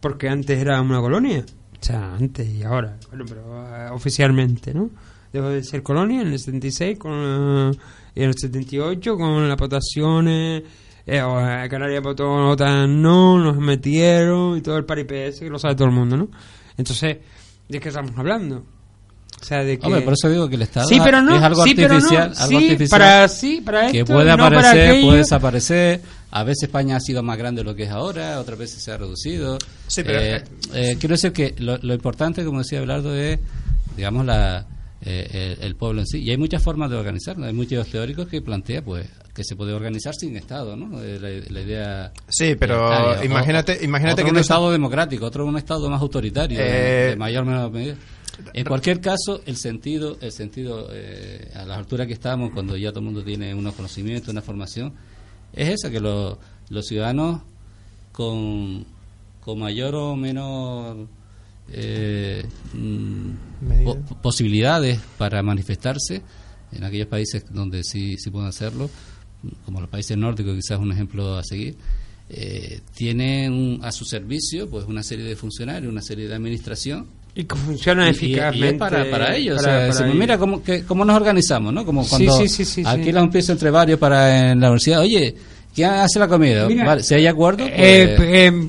porque antes era una colonia, o sea, antes y ahora, bueno, pero eh, oficialmente, ¿no? Dejó de ser colonia en el 76 con, eh, y en el 78 con las votaciones. Eh, o, eh, Canarias votó OTAN no, nos metieron y todo el paripé ese que lo sabe todo el mundo, ¿no? Entonces, ¿de qué estamos hablando? O sea, de que... Hombre, por eso digo que el Estado Sí, pero no, es algo sí, pero no, artificial, algo sí, artificial para- sí, para que esto, puede no para aparecer, puede desaparecer. A veces España ha sido más grande de lo que es ahora, otras veces se ha reducido. Sí, pero- Eh, eh, quiero decir que lo, lo importante, como decía Belardo, es, digamos, la, eh, el, el pueblo en sí. Y hay muchas formas de organizarlo. Hay muchos teóricos que plantean, pues, que se puede organizar sin Estado, ¿no? Eh, La, la idea. Sí, pero imagínate- imagínate otro que un Estado democrático, otro un Estado más autoritario, Eh, de mayor o menor medida. En cualquier caso, el sentido, el sentido eh, a la altura que estamos, cuando ya todo el mundo tiene unos conocimientos, una formación, es esa, que los, los ciudadanos con, con mayor o menor eh, mm, po- posibilidades para manifestarse, en aquellos países donde sí, sí pueden hacerlo, como los países nórdicos, quizás un ejemplo a seguir, eh, tienen un- a su servicio pues una serie de funcionarios, una serie de administración Y que funciona y- y- eficazmente. Y, es para, para ellos. para- o sea, para decimos, ellos. mira cómo, que, cómo nos organizamos, ¿no? Como cuando sí, sí, sí, sí. alquilas un piso entre varios para en la universidad. Oye, ¿quién hace la comida? Mira, vale, si hay acuerdo, pues, Eh, p- eh,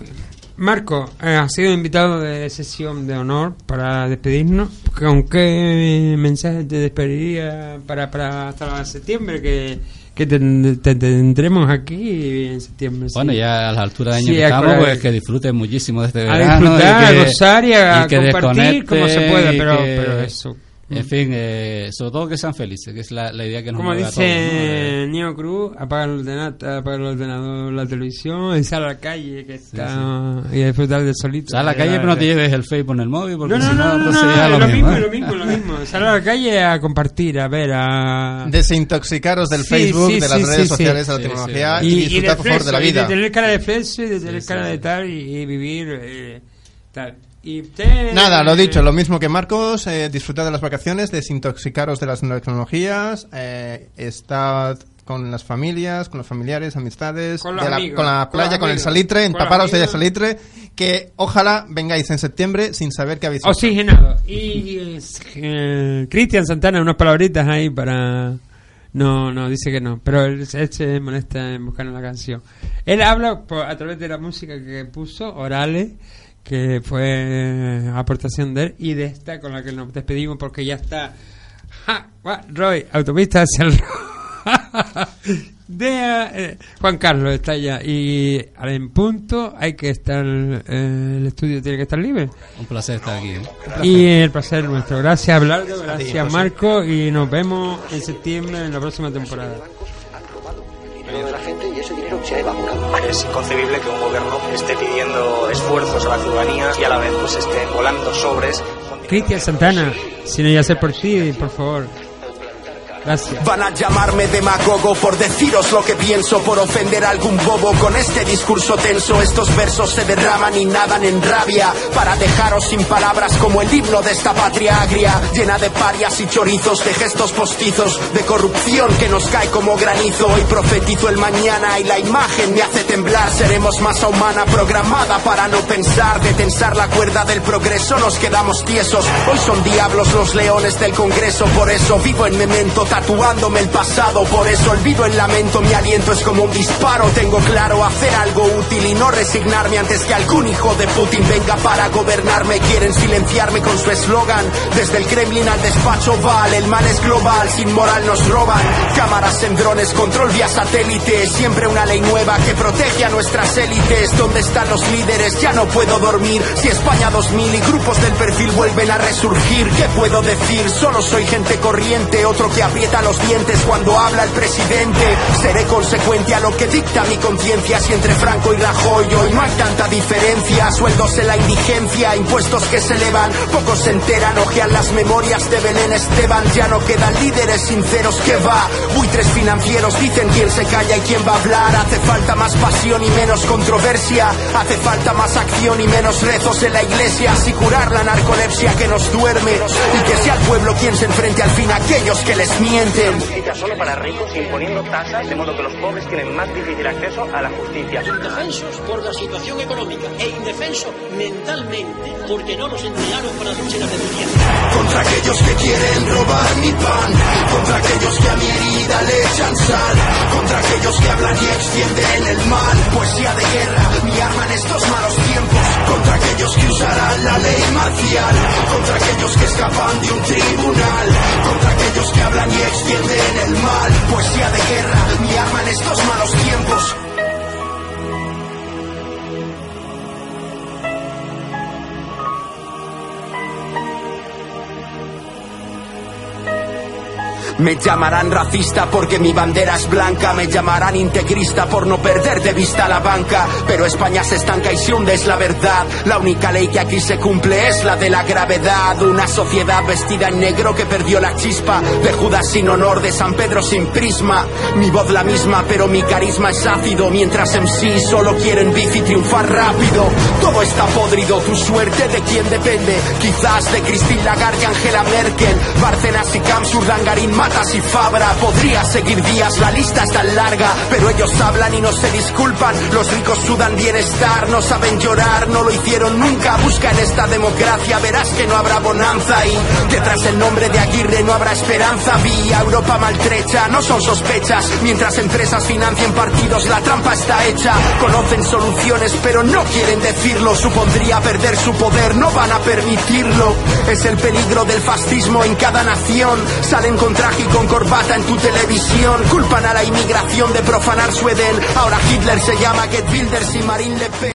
Marco, eh, ha sido invitado de sesión de honor para despedirnos. ¿Con qué mensaje te despediría para, para hasta septiembre? Que, que te, te tendremos aquí en septiembre. sí. Bueno, ya a la altura de año Sí, que a estamos, pues que disfruten muchísimo de este a verano. disfrutar, y a que- gozar y a que compartir como se pueda, y pero- pero eso. En fin, eh, sobre todo que sean felices, que es la, la idea que nos Como a dice todos, ¿no? Eh, Neo Cruz, apaga el ordenador, apaga el ordenador, la televisión, y sal a la calle que está y a disfrutar del solito. Sal a la calle, pero no te lleves el Facebook en el móvil, porque No, no, si no, no, no, entonces no, ya lo, lo mismo, ¿eh? es lo mismo, lo mismo. Sal a la calle a compartir, a ver, a... Desintoxicaros del Sí, Facebook, sí, de sí, las sí, redes sí. sociales, de la Sí, tecnología sí. y, Y- y disfrutar, por favor, de la fleso, y vida. de tener cara de fleso y de tener cara de tal y, y vivir eh, tal. Y usted... Nada, lo dicho, lo mismo que Marcos, eh, disfrutad de las vacaciones, desintoxicaros de las tecnologías, eh, estad con las familias, con los familiares, amistades, Con los la- amigos, con la con los playa, con el amigos, salitre, empaparos de salitre, que ojalá vengáis en septiembre sin saber que habéis. Oxigenado. Y eh, Cristian Santana, unas palabritas ahí para... No, no, dice que no, pero él, él se molesta en buscar la canción. Él habla por- a través de la música que puso, Orales, que fue eh, aportación de él, y de esta con la que nos despedimos porque ya está... Ja, Roy, autopista hacia el... de eh, Juan Carlos está ya y en punto hay que estar eh, el estudio tiene que estar libre Un placer estar aquí. ¿eh? y el placer nuestro. Gracias, Abelardo. Gracias. Marco. Y nos vemos en septiembre en la próxima temporada. De la gente y ese dinero se ha evaporado. Es inconcebible que un gobierno esté pidiendo esfuerzos a la ciudadanía y a la vez pues esté volando sobres. Cristian Santana, si no ya sé por ti, por favor. Gracias. Van a llamarme demagogo por deciros lo que pienso, por ofender a algún bobo con este discurso tenso. Estos versos se derraman y nadan en rabia para dejaros sin palabras como el himno de esta patria agria, llena de parias y chorizos, de gestos postizos, de corrupción que nos cae como granizo. Hoy profetizo el mañana y la imagen me hace temblar. Seremos masa humana programada para no pensar, de tensar la cuerda del progreso. Nos quedamos tiesos. Hoy son diablos los leones del Congreso, por eso vivo en memento tatuándome el pasado, por eso olvido el lamento, mi aliento es como un disparo, tengo claro hacer algo útil y no resignarme antes que algún hijo de Putin venga para gobernarme, quieren silenciarme con su eslogan, desde el Kremlin al despacho Val, el mal es global, sin moral nos roban, cámaras en drones, control vía satélite, siempre una ley nueva que protege a nuestras élites, ¿dónde están los líderes? Ya no puedo dormir, si España 2000 y grupos del perfil vuelven a resurgir, ¿qué puedo decir? Solo soy gente corriente, otro que aprieta los dientes cuando habla el presidente. Seré consecuente a lo que dicta mi conciencia. Si entre Franco y Rajoy hoy no hay tanta diferencia. Sueldos en la indigencia, impuestos que se elevan. Pocos se enteran, ojean las memorias de Belén Esteban. Ya no quedan líderes sinceros que va. Buitres financieros dicen quién se calla y quién va a hablar. Hace falta más pasión y menos controversia. Hace falta más acción y menos rezos en la iglesia. Así curar la narcolepsia que nos duerme. Y que sea el pueblo quien se enfrente al fin a aquellos que les mienten. Justicia solo para ricos imponiendo tasas de modo que los pobres tienen más difícil acceso a la justicia. Indefensos por la situación económica e indefensos mentalmente porque no los entrenaron para luchar la revolución. Contra aquellos que quieren robar mi pan, contra aquellos que a mi herida le echan sal, contra aquellos que hablan y extienden el mal. Poesía de guerra, mi arma en estos malos tiempos, contra aquellos que usarán la ley marcial, contra aquellos que escapan de un tribunal contra aquellos que hablan y extienden el mal. Poesía de guerra, mi arma en estos malos tiempos. Me llamarán racista porque mi bandera es blanca, me llamarán integrista por no perder de vista la banca, pero España se estanca y se hunde, es la verdad. La única ley que aquí se cumple es la de la gravedad, una sociedad vestida en negro que perdió la chispa, de Judas sin honor, de San Pedro sin prisma. Mi voz la misma, pero mi carisma es ácido, mientras en sí solo quieren bici triunfar rápido. Todo está podrido, tu suerte de quién depende, quizás de Christine Lagarde Angela Merkel, Bárcenas y Camps, Urdangarín, Matas y Fabra. Podría seguir días, la lista es tan larga, pero ellos hablan y no se disculpan. Los ricos sudan bienestar, no saben llorar, no lo hicieron nunca. Busca en esta democracia, verás que no habrá bonanza y detrás del nombre de Aguirre no habrá esperanza. Vía Europa maltrecha, no son sospechas. Mientras empresas financien partidos, la trampa está hecha. Conocen soluciones, pero no quieren decirlo. Supondría perder su poder, no van a permitirlo. Es el peligro del fascismo en cada nación. Salen con y con corbata en tu televisión. Culpan a la inmigración de profanar su Edén. Ahora Hitler se llama Get Builders y Marine Le Pen.